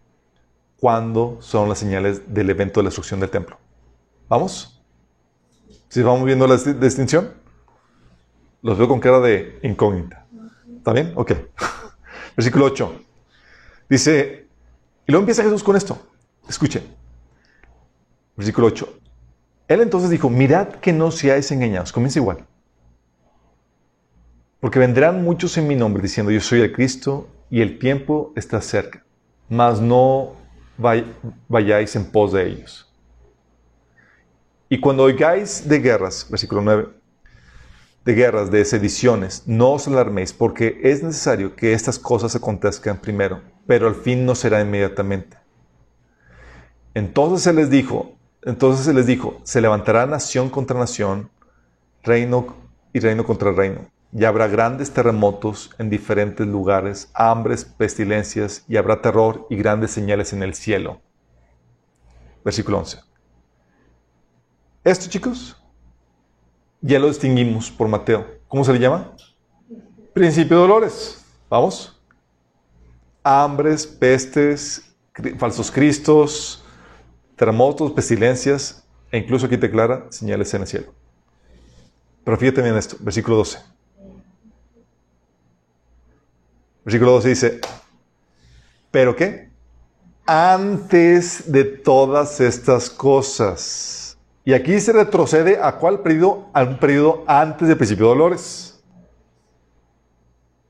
¿Cuándo son las señales del evento de la destrucción del templo? ¿Vamos? ¿Sí vamos viendo la dis- distinción? Los veo con cara de incógnita. ¿Está bien? Ok. Versículo 8. Dice, y luego empieza Jesús con esto. Escuchen. Versículo 8. Él entonces dijo, mirad que no seáis engañados. Comienza igual. Porque vendrán muchos en mi nombre diciendo, yo soy el Cristo y el tiempo está cerca. Mas no vay- vayáis en pos de ellos. Y cuando oigáis de guerras, versículo 9, de guerras, de sediciones, no os alarméis, porque es necesario que estas cosas acontezcan primero, pero al fin no será inmediatamente. Entonces se les dijo, entonces se les dijo, se levantará nación contra nación, reino y reino contra reino, y habrá grandes terremotos en diferentes lugares, hambres, pestilencias, y habrá terror y grandes señales en el cielo. Versículo 11. Esto, chicos, ya lo distinguimos por Mateo. ¿Cómo se le llama? Principio de dolores. Vamos. Hambres, pestes, falsos cristos, terremotos, pestilencias, e incluso aquí te declara señales en el cielo. Pero fíjate bien esto, versículo 12. Versículo 12 dice, ¿pero qué? Antes de todas estas cosas. Y aquí se retrocede a cuál periodo? A un periodo antes del principio de dolores.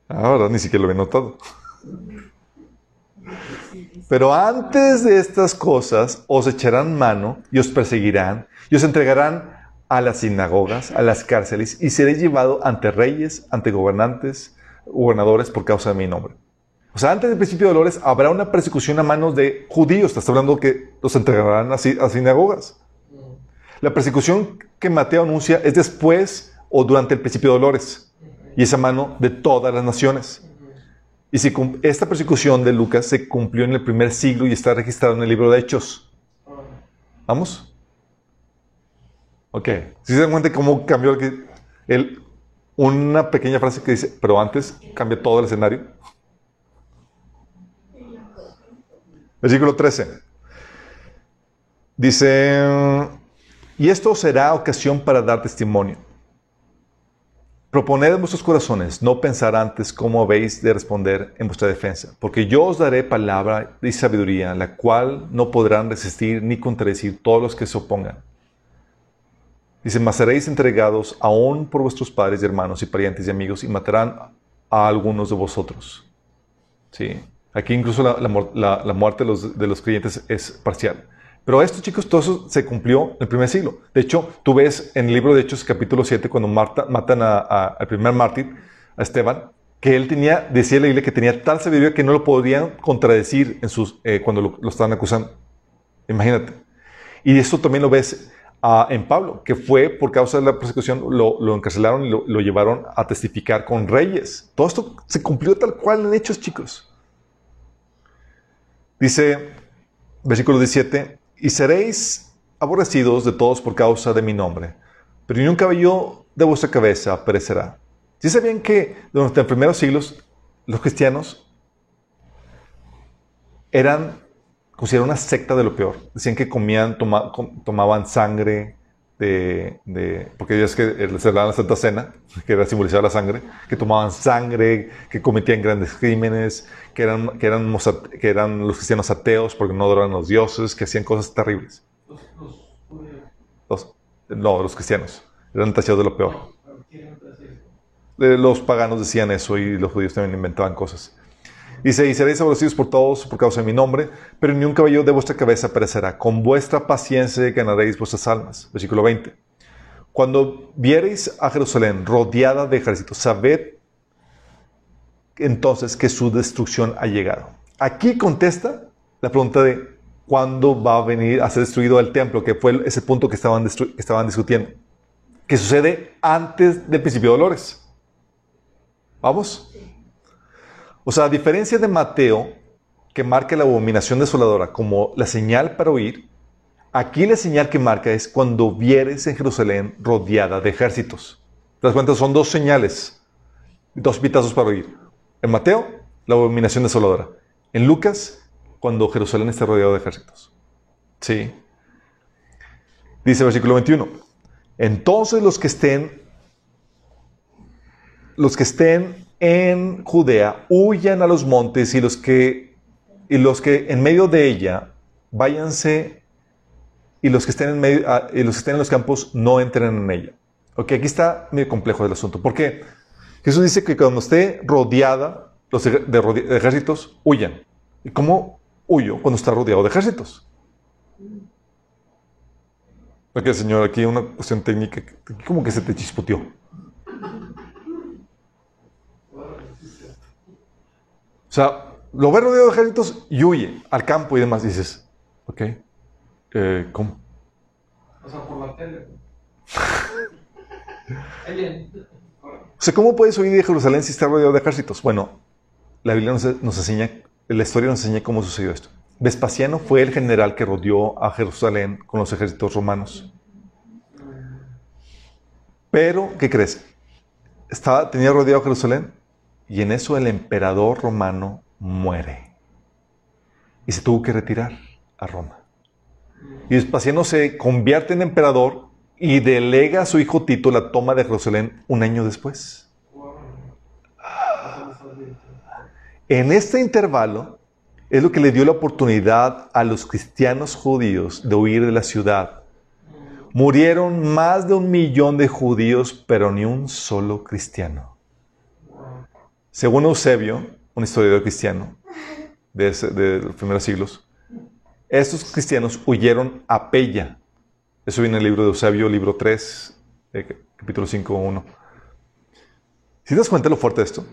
Ahora ni siquiera lo he notado. Pero antes de estas cosas os echarán mano y os perseguirán y os entregarán a las sinagogas, a las cárceles y seréis llevado ante reyes, ante gobernantes, gobernadores por causa de mi nombre. O sea, antes del principio de dolores habrá una persecución a manos de judíos. Estás hablando que los entregarán a, a sinagogas. La persecución que Mateo anuncia es después o durante el principio de dolores y es a mano de todas las naciones. Y si esta persecución de Lucas se cumplió en el primer siglo y está registrado en el libro de Hechos. ¿Vamos? Ok. Si se dan cuenta cómo cambió el- una pequeña frase que dice, pero antes cambia todo el escenario. Versículo 13. Dice, y esto será ocasión para dar testimonio. Proponed en vuestros corazones no pensar antes cómo habéis de responder en vuestra defensa, porque yo os daré palabra y sabiduría, la cual no podrán resistir ni contradecir todos los que se opongan. Dice, mas seréis entregados aún por vuestros padres y hermanos y parientes y amigos y matarán a algunos de vosotros. Sí. Aquí incluso la, muerte de los, de creyentes es parcial. Pero esto, chicos, todo eso se cumplió en el primer siglo. De hecho, tú ves en el libro de Hechos, capítulo 7, cuando matan al primer mártir, a Esteban, que él tenía, decía la Biblia, que tenía tal sabiduría que no lo podían contradecir en sus, eh, cuando lo, lo estaban acusando. Imagínate. Y esto también lo ves en Pablo, que fue por causa de la persecución, lo, encarcelaron y lo, llevaron a testificar con reyes. Todo esto se cumplió tal cual en hechos, chicos. Dice, versículo 17, y seréis aborrecidos de todos por causa de mi nombre, pero ni un cabello de vuestra cabeza perecerá. ¿Sí sabían que durante los primeros siglos los cristianos eran considerados una secta de lo peor? Decían que comían, toma- tomaban sangre de, de- porque es que les daban la Santa Cena, que era simbolizar la sangre, que tomaban sangre, que cometían grandes crímenes, que eran, que eran, que eran los cristianos ateos porque no adoraban a los dioses, que hacían cosas terribles. Los, no, los cristianos eran tachados de lo peor. Eh, Los paganos decían eso y los judíos también inventaban cosas. Dice, y seréis aborrecidos por todos por causa de mi nombre, pero ni un cabello de vuestra cabeza perecerá. Con vuestra paciencia ganaréis vuestras almas. Versículo 20. Cuando viereis a Jerusalén rodeada de ejércitos, sabed entonces que su destrucción ha llegado. Aquí contesta la pregunta de cuándo va a venir a ser destruido el templo, que fue ese punto que estaban, que estaban discutiendo, que sucede antes del principio de dolores. ¿Vamos? O sea, a diferencia de Mateo, que marca la abominación desoladora como la señal para huir, aquí la señal que marca es cuando vieres en Jerusalén rodeada de ejércitos. ¿Te das cuenta? Son dos señales, dos pitazos para huir. En Mateo, la abominación desoladora. En Lucas, cuando Jerusalén esté rodeado de ejércitos. Sí. Dice versículo 21. Entonces los que estén, los que estén en Judea, huyan a los montes y los que, y los que en medio de ella, váyanse y los que estén en medio, ah, y los que estén en los campos no entren en ella. Ok, aquí está medio complejo el asunto. ¿Por qué? Jesús dice que cuando esté rodeada los de, ejércitos, huyan. ¿Y cómo huyo cuando está rodeado de ejércitos? Ok, señor, aquí una cuestión técnica. Como que se te chispoteó. Sea, lo ve rodeado de ejércitos y huye al campo y demás. dices, ok, eh, ¿cómo? O sea, por la tele. O sea, ¿cómo puedes huir de Jerusalén si está rodeado de ejércitos? Bueno, la Biblia nos, enseña, la historia nos enseña cómo sucedió esto. Vespasiano fue el general que rodeó a Jerusalén con los ejércitos romanos. Pero, ¿qué crees? Estaba, tenía rodeado a Jerusalén y en eso el emperador romano muere. Y se tuvo que retirar a Roma. Y Vespasiano se convierte en emperador y delega a su hijo Tito la toma de Jerusalén un año después. En este intervalo es lo que le dio la oportunidad a los cristianos judíos de huir de la ciudad. Murieron más de un millón de judíos, pero ni un solo cristiano. Según Eusebio, un historiador cristiano de, de los primeros siglos, estos cristianos huyeron a Pella, eso viene en el libro de Eusebio, libro 3, eh, capítulo 5, 1. ¿Si te das cuenta lo fuerte de esto?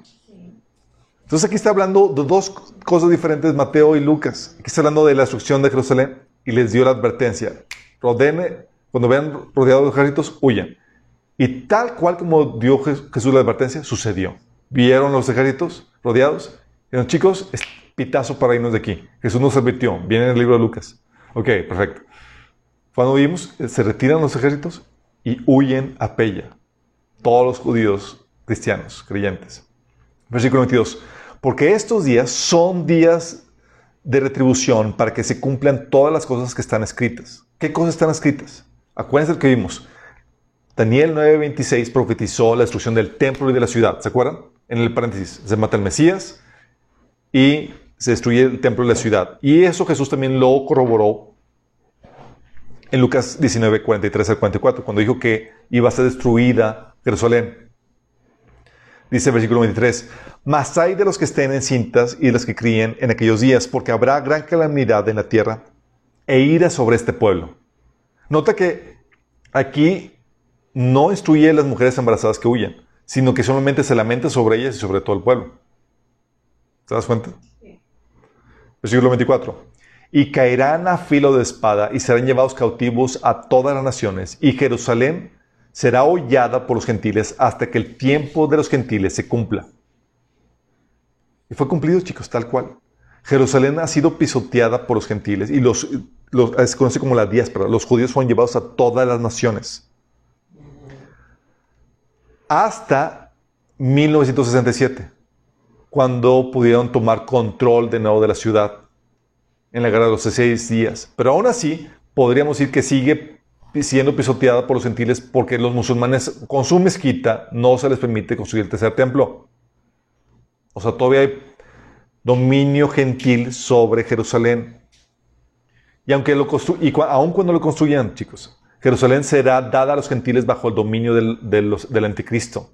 Entonces aquí está hablando de dos cosas diferentes, Mateo y Lucas. Aquí está hablando de la destrucción de Jerusalén y les dio la advertencia. Rodene, cuando vean rodeados de ejércitos, huyan. Y tal cual como dio Jesús la advertencia, sucedió. Vieron los ejércitos rodeados. Dijeron, chicos, es pitazo para irnos de aquí. Jesús nos advirtió. Viene en el libro de Lucas. Ok, perfecto. Cuando vimos, eh, se retiran los ejércitos y huyen a Pella. Todos los judíos cristianos, creyentes. Versículo 22. Porque estos días son días de retribución para que se cumplan todas las cosas que están escritas. ¿Qué cosas están escritas? Acuérdense lo que vimos. Daniel 9:26 profetizó la destrucción del templo y de la ciudad. ¿Se acuerdan? En el paréntesis, se mata el Mesías y se destruye el templo y la ciudad. Y eso Jesús también lo corroboró en Lucas 19, 43 al 44, cuando dijo que iba a ser destruida Jerusalén. Dice el versículo 23, Mas hay de los que estén en cintas y de los que críen en aquellos días, porque habrá gran calamidad en la tierra e ira sobre este pueblo. Nota que aquí no instruye las mujeres embarazadas que huyan, sino que solamente se lamenta sobre ellas y sobre todo el pueblo. ¿Te das cuenta? Sí. Versículo 24 y caerán a filo de espada y serán llevados cautivos a todas las naciones, y Jerusalén será hollada por los gentiles hasta que el tiempo de los gentiles se cumpla. Y fue cumplido, chicos, tal cual. Jerusalén ha sido pisoteada por los gentiles y los, se conoce como la diáspora. Los judíos fueron llevados a todas las naciones. Hasta 1967, cuando pudieron tomar control de nuevo de la ciudad en la guerra de los seis días. Pero aún así, podríamos decir que sigue siendo pisoteada por los gentiles porque los musulmanes con su mezquita no se les permite construir el tercer templo. O sea, todavía hay dominio gentil sobre Jerusalén. Y aunque lo aun cuando lo construyan, chicos, Jerusalén será dada a los gentiles bajo el dominio del, del anticristo.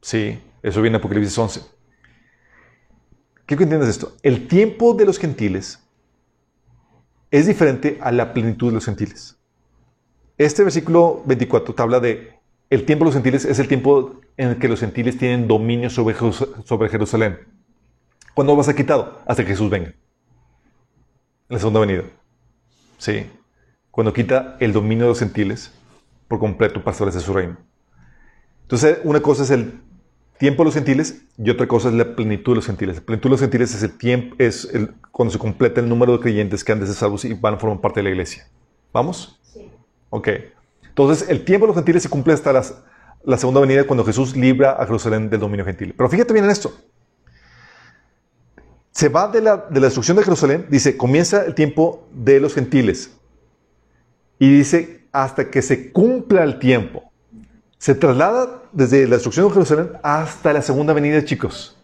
Sí, eso viene en Apocalipsis 11. Quiero que entiendas esto. El tiempo de los gentiles es diferente a la plenitud de los gentiles. Este versículo 24 te habla de el tiempo de los gentiles es el tiempo en el que los gentiles tienen dominio sobre, sobre Jerusalén. ¿Cuándo va a ser quitado? Hasta que Jesús venga. En la segunda venida. Sí. Cuando quita el dominio de los gentiles por completo para establecer su reino. Entonces, una cosa es el tiempo de los gentiles y otra cosa es la plenitud de los gentiles. La plenitud de los gentiles es el tiempo, es el- cuando se completa el número de creyentes que han de ser salvos y van a formar parte de la iglesia. ¿Vamos? Sí. Ok. Entonces, el tiempo de los gentiles se cumple hasta las- la segunda venida cuando Jesús libra a Jerusalén del dominio gentil. Pero fíjate bien en esto. Se va de la, de la destrucción de Jerusalén, dice, comienza el tiempo de los gentiles. Y dice, hasta que se cumpla el tiempo. Se traslada desde la destrucción de Jerusalén hasta la segunda venida, chicos.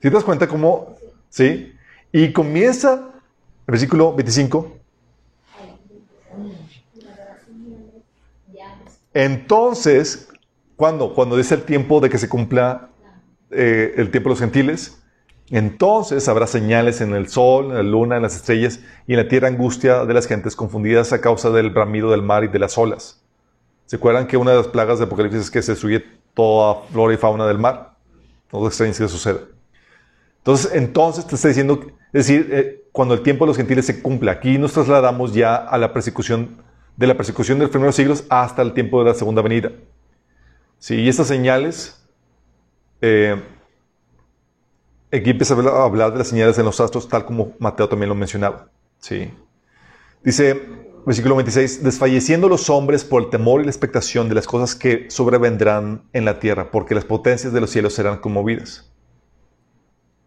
¿Sí te das cuenta cómo? Sí. Y comienza, el versículo 25, Entonces, ¿cuándo? Cuando dice el tiempo de que se cumpla eh, el tiempo de los gentiles, entonces habrá señales en el sol, en la luna, en las estrellas y en la tierra angustia de las gentes confundidas a causa del bramido del mar y de las olas. ¿Se acuerdan que una de las plagas de Apocalipsis es que se destruye toda flora y fauna del mar? No es extraño que suceda. Entonces, entonces te está diciendo, es decir, eh, cuando el tiempo de los gentiles se cumple, aquí nos trasladamos ya a la persecución, de la persecución de los primeros siglos hasta el tiempo de la segunda venida. Sí, y estas señales, eh, aquí empieza a hablar- de las señales en los astros, tal como Mateo también lo mencionaba. Sí. Dice, versículo 26, desfalleciendo los hombres por el temor y la expectación de las cosas que sobrevendrán en la tierra, porque las potencias de los cielos serán conmovidas.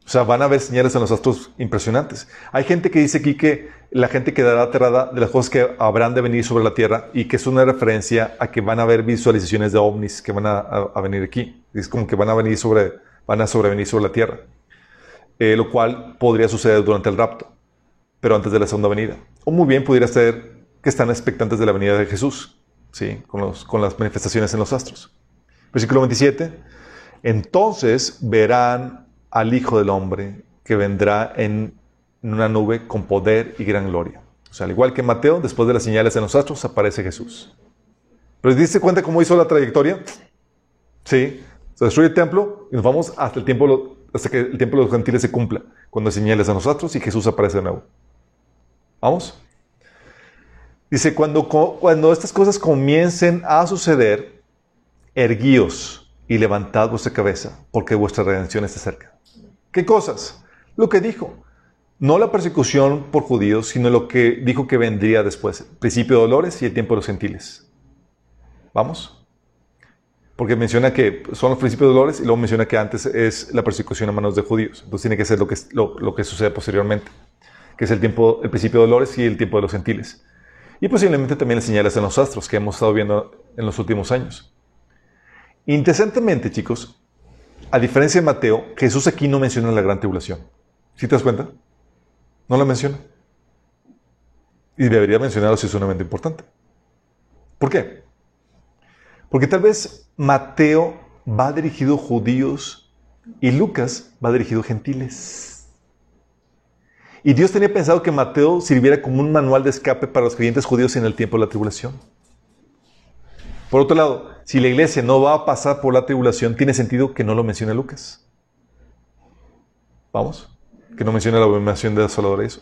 O sea, van a haber señales en los astros impresionantes. Hay gente que dice aquí que la gente quedará aterrada de las cosas que habrán de venir sobre la tierra y que es una referencia a que van a haber visualizaciones de ovnis que van a, a- a venir aquí. Es como que van a venir sobre, van a sobrevenir sobre la tierra. Eh, lo cual podría suceder durante el rapto, pero antes de la segunda venida. O muy bien pudiera ser que están expectantes de la venida de Jesús, ¿sí? con, los- con las manifestaciones en los astros. Versículo 27. Entonces verán al Hijo del Hombre que vendrá en una nube con poder y gran gloria. O sea, al igual que Mateo, después de las señales en los astros, aparece Jesús. ¿Pero te diste cuenta cómo hizo la trayectoria? Sí. Se destruye el templo y nos vamos hasta, el tiempo, hasta que el tiempo de los gentiles se cumpla, cuando señales en los astros y Jesús aparece de nuevo. ¿Vamos? Dice, cuando, cuando estas cosas comiencen a suceder, erguíos y levantad vuestra cabeza, porque vuestra redención está cerca. ¿Qué cosas? Lo que dijo. No la persecución por judíos, sino lo que dijo que vendría después. Principio de dolores y el tiempo de los gentiles. ¿Vamos? Porque menciona que son los principios de dolores y luego menciona que antes es la persecución a manos de judíos. Entonces tiene que ser lo que, lo, que sucede posteriormente, que es el, tiempo, el principio de dolores y el tiempo de los gentiles. Y posiblemente también las señales en los astros que hemos estado viendo en los últimos años. Interesantemente, chicos, a diferencia de Mateo, Jesús aquí no menciona la gran tribulación. ¿Sí te das cuenta? No la menciona. Y debería mencionarlo si es sumamente importante. ¿Por qué? Porque tal vez Mateo va dirigido a judíos y Lucas va dirigido a gentiles. Y Dios tenía pensado que Mateo sirviera como un manual de escape para los creyentes judíos en el tiempo de la tribulación. Por otro lado, si la iglesia no va a pasar por la tribulación, tiene sentido que no lo mencione Lucas. ¿Vamos? Que no mencione la abominación de Salvador eso.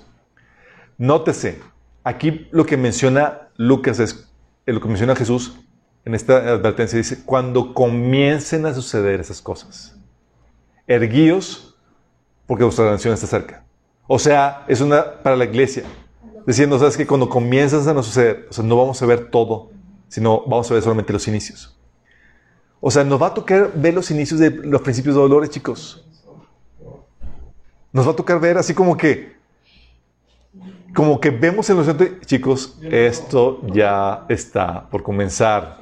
Nótese, aquí lo que menciona Lucas es, lo que menciona Jesús en esta advertencia dice, cuando comiencen a suceder esas cosas, erguíos porque vuestra redención está cerca. O sea, es una para la iglesia, diciendo, sabes que cuando comienzan a suceder, o sea, no vamos a ver todo, sino vamos a ver solamente los inicios. O sea, nos va a tocar ver los inicios de los principios de dolores, chicos. Nos va a tocar ver así como que, como que vemos en los chicos, esto ya está por comenzar.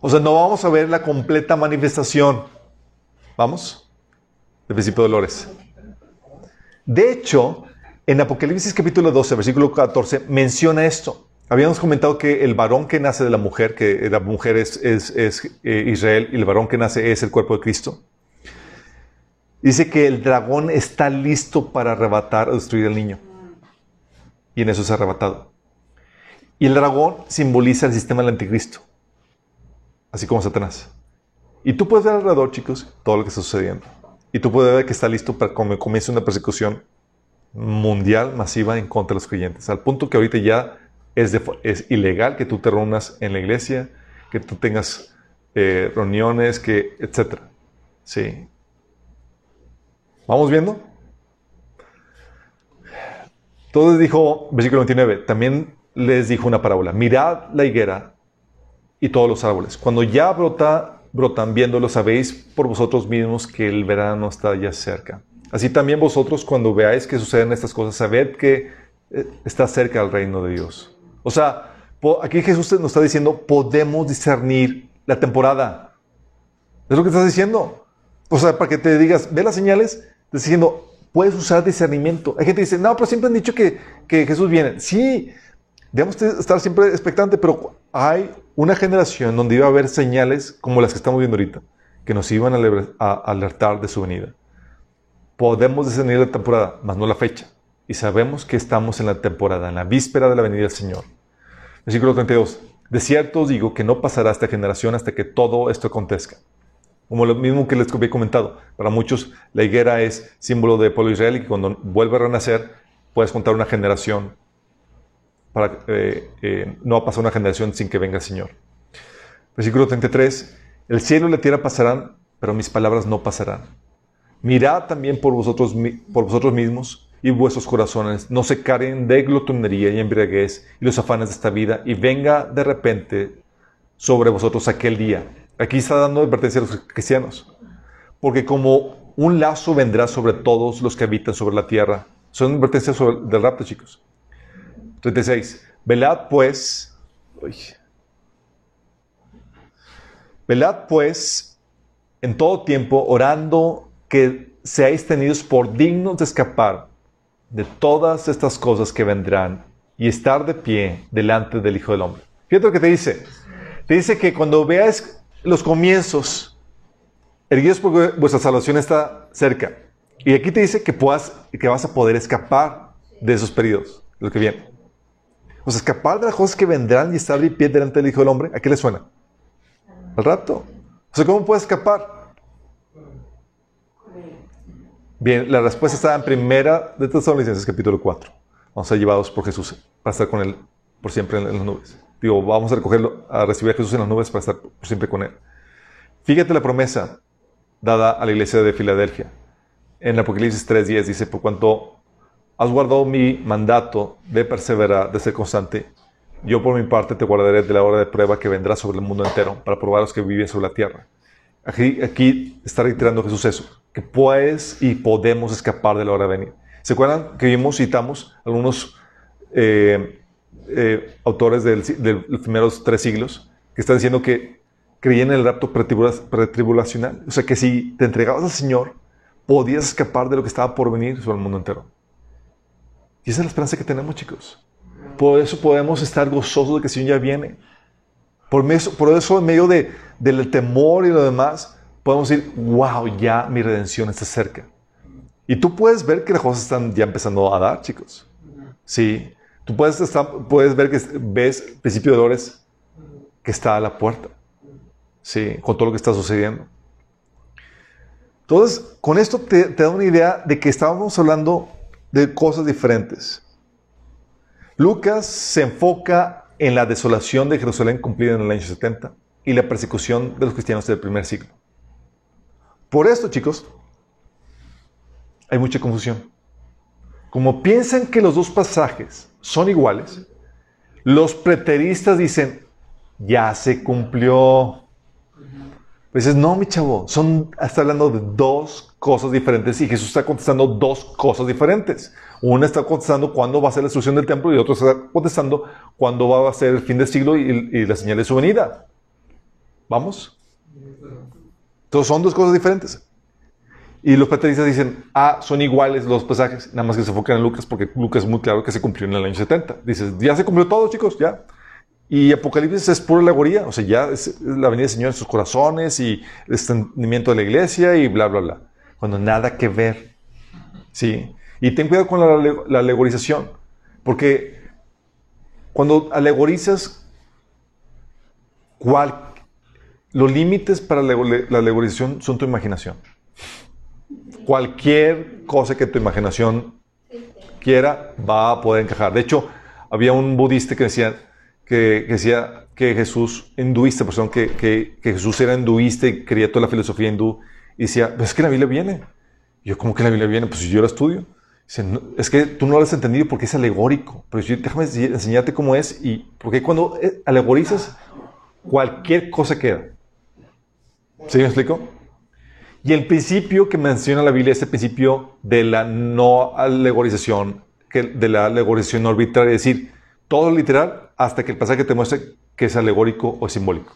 O sea, no vamos a ver la completa manifestación. ¿Vamos? Del principio de dolores. De hecho, en Apocalipsis capítulo 12, versículo 14, menciona esto. Habíamos comentado que el varón que nace de la mujer, que la mujer es, eh, Israel y el varón que nace es el cuerpo de Cristo. Dice que el dragón está listo para arrebatar o destruir al niño. Y en eso es arrebatado. Y el dragón simboliza el sistema del anticristo. Así como Satanás. Y tú puedes ver alrededor, chicos, todo lo que está sucediendo. Y tú puedes ver que está listo para que comience una persecución mundial masiva en contra de los creyentes. Al punto que ahorita ya es, es ilegal que tú te reúnas en la iglesia, que tú tengas eh, reuniones, que, etc. Sí. ¿Vamos viendo? Entonces dijo, versículo 29, también les dijo una parábola. Mirad la higuera y todos los árboles. Cuando ya brota, brotan, viéndolo, sabéis por vosotros mismos que el verano está ya cerca. Así también vosotros, cuando veáis que suceden estas cosas, sabed que eh, está cerca el reino de Dios. O sea, aquí Jesús nos está diciendo, podemos discernir la temporada. Es lo que estás diciendo. O sea, para que te digas, ve las señales, te diciendo, puedes usar discernimiento. Hay gente que dice, no, pero siempre han dicho que, que Jesús viene. Sí, debemos estar siempre expectante, pero hay una generación donde iba a haber señales como las que estamos viendo ahorita, que nos iban a alertar de su venida. Podemos discernir la temporada, mas no la fecha. Y sabemos que estamos en la temporada, en la víspera de la venida del Señor. Versículo 32. De cierto os digo que no pasará esta generación hasta que todo esto acontezca. Como lo mismo que les había comentado, para muchos la higuera es símbolo de pueblo Israel y cuando vuelve a renacer puedes contar una generación para, eh, eh, no va a pasar una generación sin que venga el Señor. Versículo 33, el cielo y la tierra pasarán, pero mis palabras no pasarán. Mirad también por vosotros, por vosotros mismos y vuestros corazones no se caren de glotonería y embriaguez y los afanes de esta vida y venga de repente sobre vosotros aquel día. Aquí está dando advertencia a los cristianos. Porque como un lazo vendrá sobre todos los que habitan sobre la tierra. Son advertencias del rapto, chicos. 36. Velad pues. velad pues en todo tiempo, orando que seáis tenidos por dignos de escapar de todas estas cosas que vendrán y estar de pie delante del Hijo del Hombre. Fíjate lo que te dice. Te dice que cuando veas los comienzos, erguidos porque vuestra salvación está cerca. Y aquí te dice que, puedas, que vas a poder escapar de esos periodos, lo que viene. O sea, escapar de las cosas que vendrán y estar de pie delante del Hijo del Hombre, ¿a qué le suena? Al rato. O sea, ¿cómo puedes escapar? Bien, la respuesta está en primera de Tesalonicenses capítulo 4. Vamos a ser llevados por Jesús para estar con Él por siempre en, las nubes. Digo, vamos a recogerlo, a recibir a Jesús en las nubes para estar por siempre con Él. Fíjate la promesa dada a la iglesia de Filadelfia. En Apocalipsis 3.10 dice, por cuanto has guardado mi mandato de perseverar, de ser constante, yo por mi parte te guardaré de la hora de prueba que vendrá sobre el mundo entero para probar a los que viven sobre la tierra. Aquí, aquí está reiterando Jesús eso que puedes y podemos escapar de la hora de venir. ¿Se acuerdan que vimos, citamos algunos eh, eh, autores de los primeros tres siglos que están diciendo que creían en el rapto pretribulacional? O sea, que si te entregabas al Señor, podías escapar de lo que estaba por venir sobre el mundo entero. Y esa es la esperanza que tenemos, chicos. Por eso podemos estar gozosos de que el Señor ya viene. Por, eso, por eso en medio de, del temor y lo demás, podemos decir, wow, ya mi redención está cerca. Y tú puedes ver que las cosas están ya empezando a dar, chicos. Sí. Tú puedes, puedes ver que ves principio de dolores que está a la puerta. Sí, con todo lo que está sucediendo. Entonces, con esto te, te da una idea de que estábamos hablando de cosas diferentes. Lucas se enfoca en la desolación de Jerusalén cumplida en el año 70 y la persecución de los cristianos del primer siglo. Por esto, chicos, hay mucha confusión. Como piensan que los dos pasajes son iguales, los preteristas dicen, ya se cumplió. Dices, no, mi chavo, son, está hablando de dos cosas diferentes y Jesús está contestando dos cosas diferentes. Una está contestando cuándo va a ser la destrucción del templo y otro está contestando cuándo va a ser el fin del siglo y, la señal de su venida. ¿Vamos? Entonces son dos cosas diferentes. Y los patricistas dicen, ah, son iguales los pasajes, nada más que se enfocan en Lucas, porque Lucas es muy claro que se cumplió en el año 70. Dices, ya se cumplió todo, chicos, ya. Y Apocalipsis es pura alegoría, o sea, ya es la venida del Señor en sus corazones y el extendimiento de la iglesia y bla, bla, bla. Cuando nada que ver. Sí. Y ten cuidado con la, la alegorización, porque cuando alegorizas los límites para la, la alegorización son tu imaginación. Cualquier cosa que tu imaginación quiera va a poder encajar. De hecho, había un budista que decía que, decía que Jesús, hinduista, perdón, que, que, que, Jesús era hinduista y creía toda la filosofía hindú, y decía, pues es que la Biblia viene. Yo, ¿cómo que la Biblia viene? Pues yo la estudio. Dice, es que tú no lo has entendido porque es alegórico. Pero yo, déjame enseñarte cómo es. Y porque cuando eh, alegorizas, cualquier cosa queda. ¿Sí me explico? Y el principio que menciona la Biblia es el principio de la no alegorización, que, de la alegorización arbitraria, es decir, todo literal hasta que el pasaje te muestre que es alegórico o simbólico.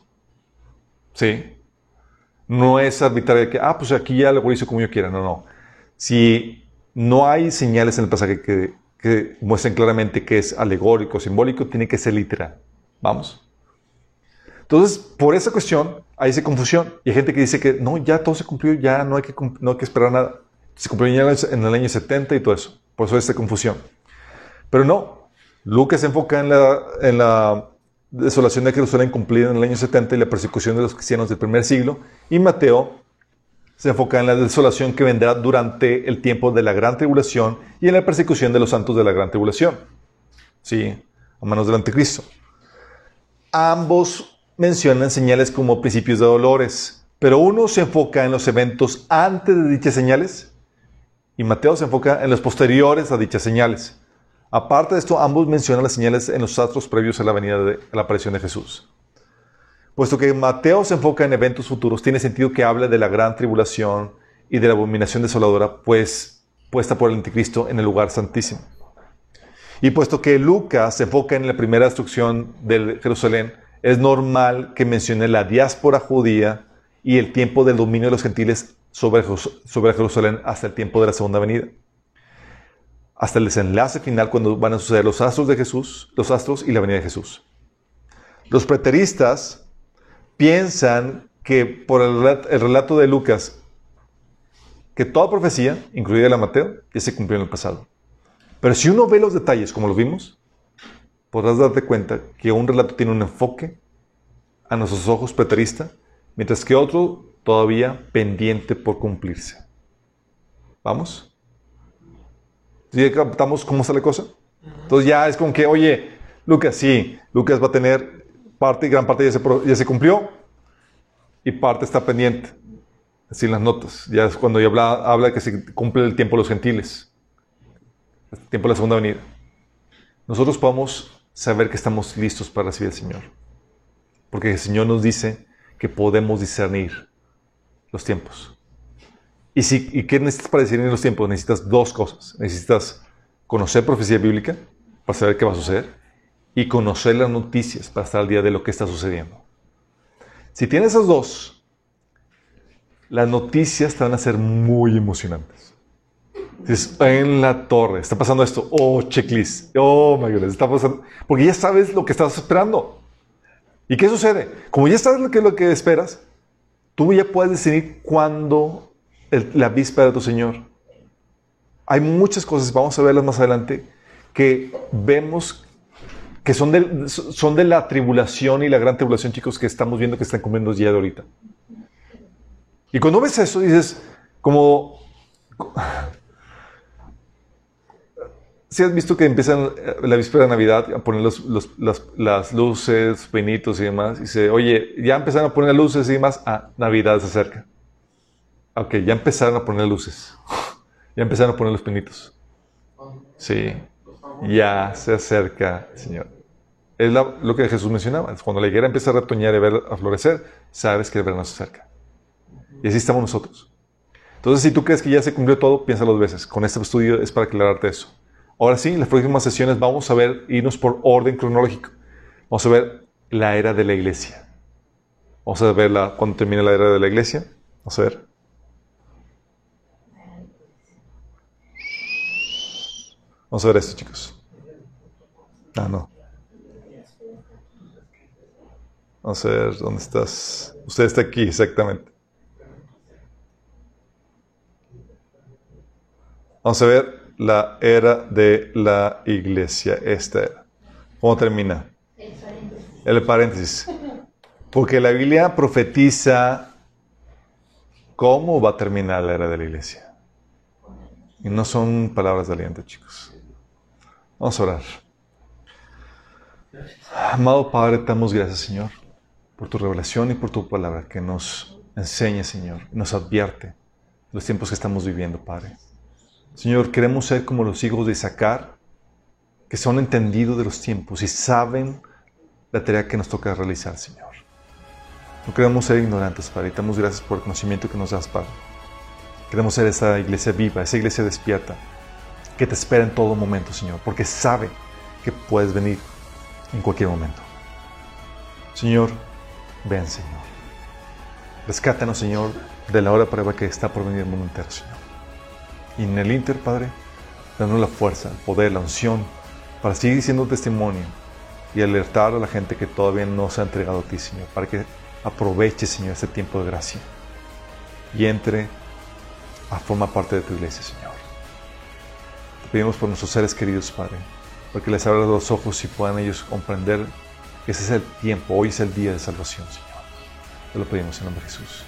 ¿Sí? No es arbitrario que, ah, pues aquí ya alegorizo como yo quiera. No, no. Si no hay señales en el pasaje que, que muestren claramente que es alegórico o simbólico, tiene que ser literal. Vamos. Entonces, por esa cuestión, hay esa confusión. Y hay gente que dice que no, ya todo se cumplió, ya no hay que, no hay que esperar nada. Se cumplió en el año 70 y todo eso. Por eso esta confusión. Pero no. Lucas se enfoca en la, en la desolación de Jerusalén cumplida en el año 70 y la persecución de los cristianos del primer siglo. Y Mateo se enfoca en la desolación que vendrá durante el tiempo de la gran tribulación y en la persecución de los santos de la gran tribulación. Sí, a manos del anticristo. Ambos mencionan señales como principios de dolores, pero uno se enfoca en los eventos antes de dichas señales y Mateo se enfoca en los posteriores a dichas señales. Aparte de esto, ambos mencionan las señales en los astros previos a la venida de la aparición de Jesús. Puesto que Mateo se enfoca en eventos futuros, tiene sentido que hable de la gran tribulación y de la abominación desoladora, pues puesta por el anticristo en el lugar santísimo. Y puesto que Lucas se enfoca en la primera destrucción de Jerusalén, es normal que mencione la diáspora judía y el tiempo del dominio de los gentiles sobre, sobre Jerusalén hasta el tiempo de la segunda venida. Hasta el desenlace final cuando van a suceder los astros de Jesús, los astros y la venida de Jesús. Los preteristas piensan que por el, el relato de Lucas, que toda profecía, incluida la Mateo, ya se cumplió en el pasado. Pero si uno ve los detalles como lo vimos, podrás darte cuenta que un relato tiene un enfoque a nuestros ojos preterista, mientras que otro todavía pendiente por cumplirse. ¿Vamos? ¿Sí captamos cómo está la cosa? Entonces ya es como que, oye, Lucas, sí, Lucas va a tener parte gran parte ya se, ya se cumplió y parte está pendiente. Así las notas. Ya es cuando ya habla, habla que se cumple el tiempo de los gentiles. El tiempo de la segunda venida. Nosotros podemos saber que estamos listos para recibir al Señor. Porque el Señor nos dice que podemos discernir los tiempos. ¿Y, si, ¿Y qué necesitas para discernir los tiempos? Necesitas dos cosas. Necesitas conocer profecía bíblica para saber qué va a suceder y conocer las noticias para estar al día de lo que está sucediendo. Si tienes esas dos, las noticias te van a ser muy emocionantes. Dices, en la torre, está pasando esto. Oh, checklist. Oh, my goodness, está pasando. Porque ya sabes lo que estás esperando. ¿Y qué sucede? Como ya sabes lo que, lo que esperas, tú ya puedes decidir cuándo la víspera de tu Señor. Hay muchas cosas, vamos a verlas más adelante, que vemos que son de, son de la tribulación y la gran tribulación, chicos, que estamos viendo que están comiendo ya de ahorita. Y cuando ves eso, dices, como si has visto que empiezan eh, la víspera de Navidad a poner los, las, luces, pinitos y demás, y dice, oye, ya empezaron a poner luces y demás, ah, Navidad se acerca. Ok, ya empezaron a poner luces, ya empezaron a poner los pinitos. Sí, ya se acerca Señor. Es lo que Jesús mencionaba, cuando la higuera empieza a retoñar y a florecer, sabes que el verano se acerca. Y así estamos nosotros. Entonces, si tú crees que ya se cumplió todo, piensa dos veces. Con este estudio es para aclararte eso. Ahora sí, en las próximas sesiones vamos a ver, irnos por orden cronológico. Vamos a ver la era de la iglesia. Vamos a ver la, cuando termine la era de la iglesia. Vamos a ver. Vamos a ver esto, chicos. Ah, no. Vamos a ver dónde estás. Usted está aquí, exactamente. Vamos a ver la era de la iglesia. Esta era. ¿Cómo termina? El paréntesis. Porque la Biblia profetiza cómo va a terminar la era de la iglesia. Y no son palabras de aliento, chicos. Vamos a orar. Amado Padre, damos gracias, Señor, por tu revelación y por tu palabra que nos enseña, Señor, nos advierte los tiempos que estamos viviendo, Padre. Señor, queremos ser como los hijos de Isaacar, que son entendidos de los tiempos y saben la tarea que nos toca realizar, Señor. No queremos ser ignorantes, Padre, te damos gracias por el conocimiento que nos das, Padre. Queremos ser esa iglesia viva, esa iglesia despierta, que te espera en todo momento, Señor, porque sabe que puedes venir en cualquier momento. Señor, ven, Señor. Rescátanos, Señor, de la hora prueba que está por venir el mundo entero, Señor. Y en el Inter, Padre, danos la fuerza, el poder, la unción para seguir siendo testimonio y alertar a la gente que todavía no se ha entregado a ti, Señor, para que aproveche, Señor, este tiempo de gracia y entre a formar parte de tu iglesia, Señor. Pedimos por nuestros seres queridos, Padre, porque les abras los ojos y puedan ellos comprender que ese es el tiempo, hoy es el día de salvación, Señor. Te lo pedimos en nombre de Jesús.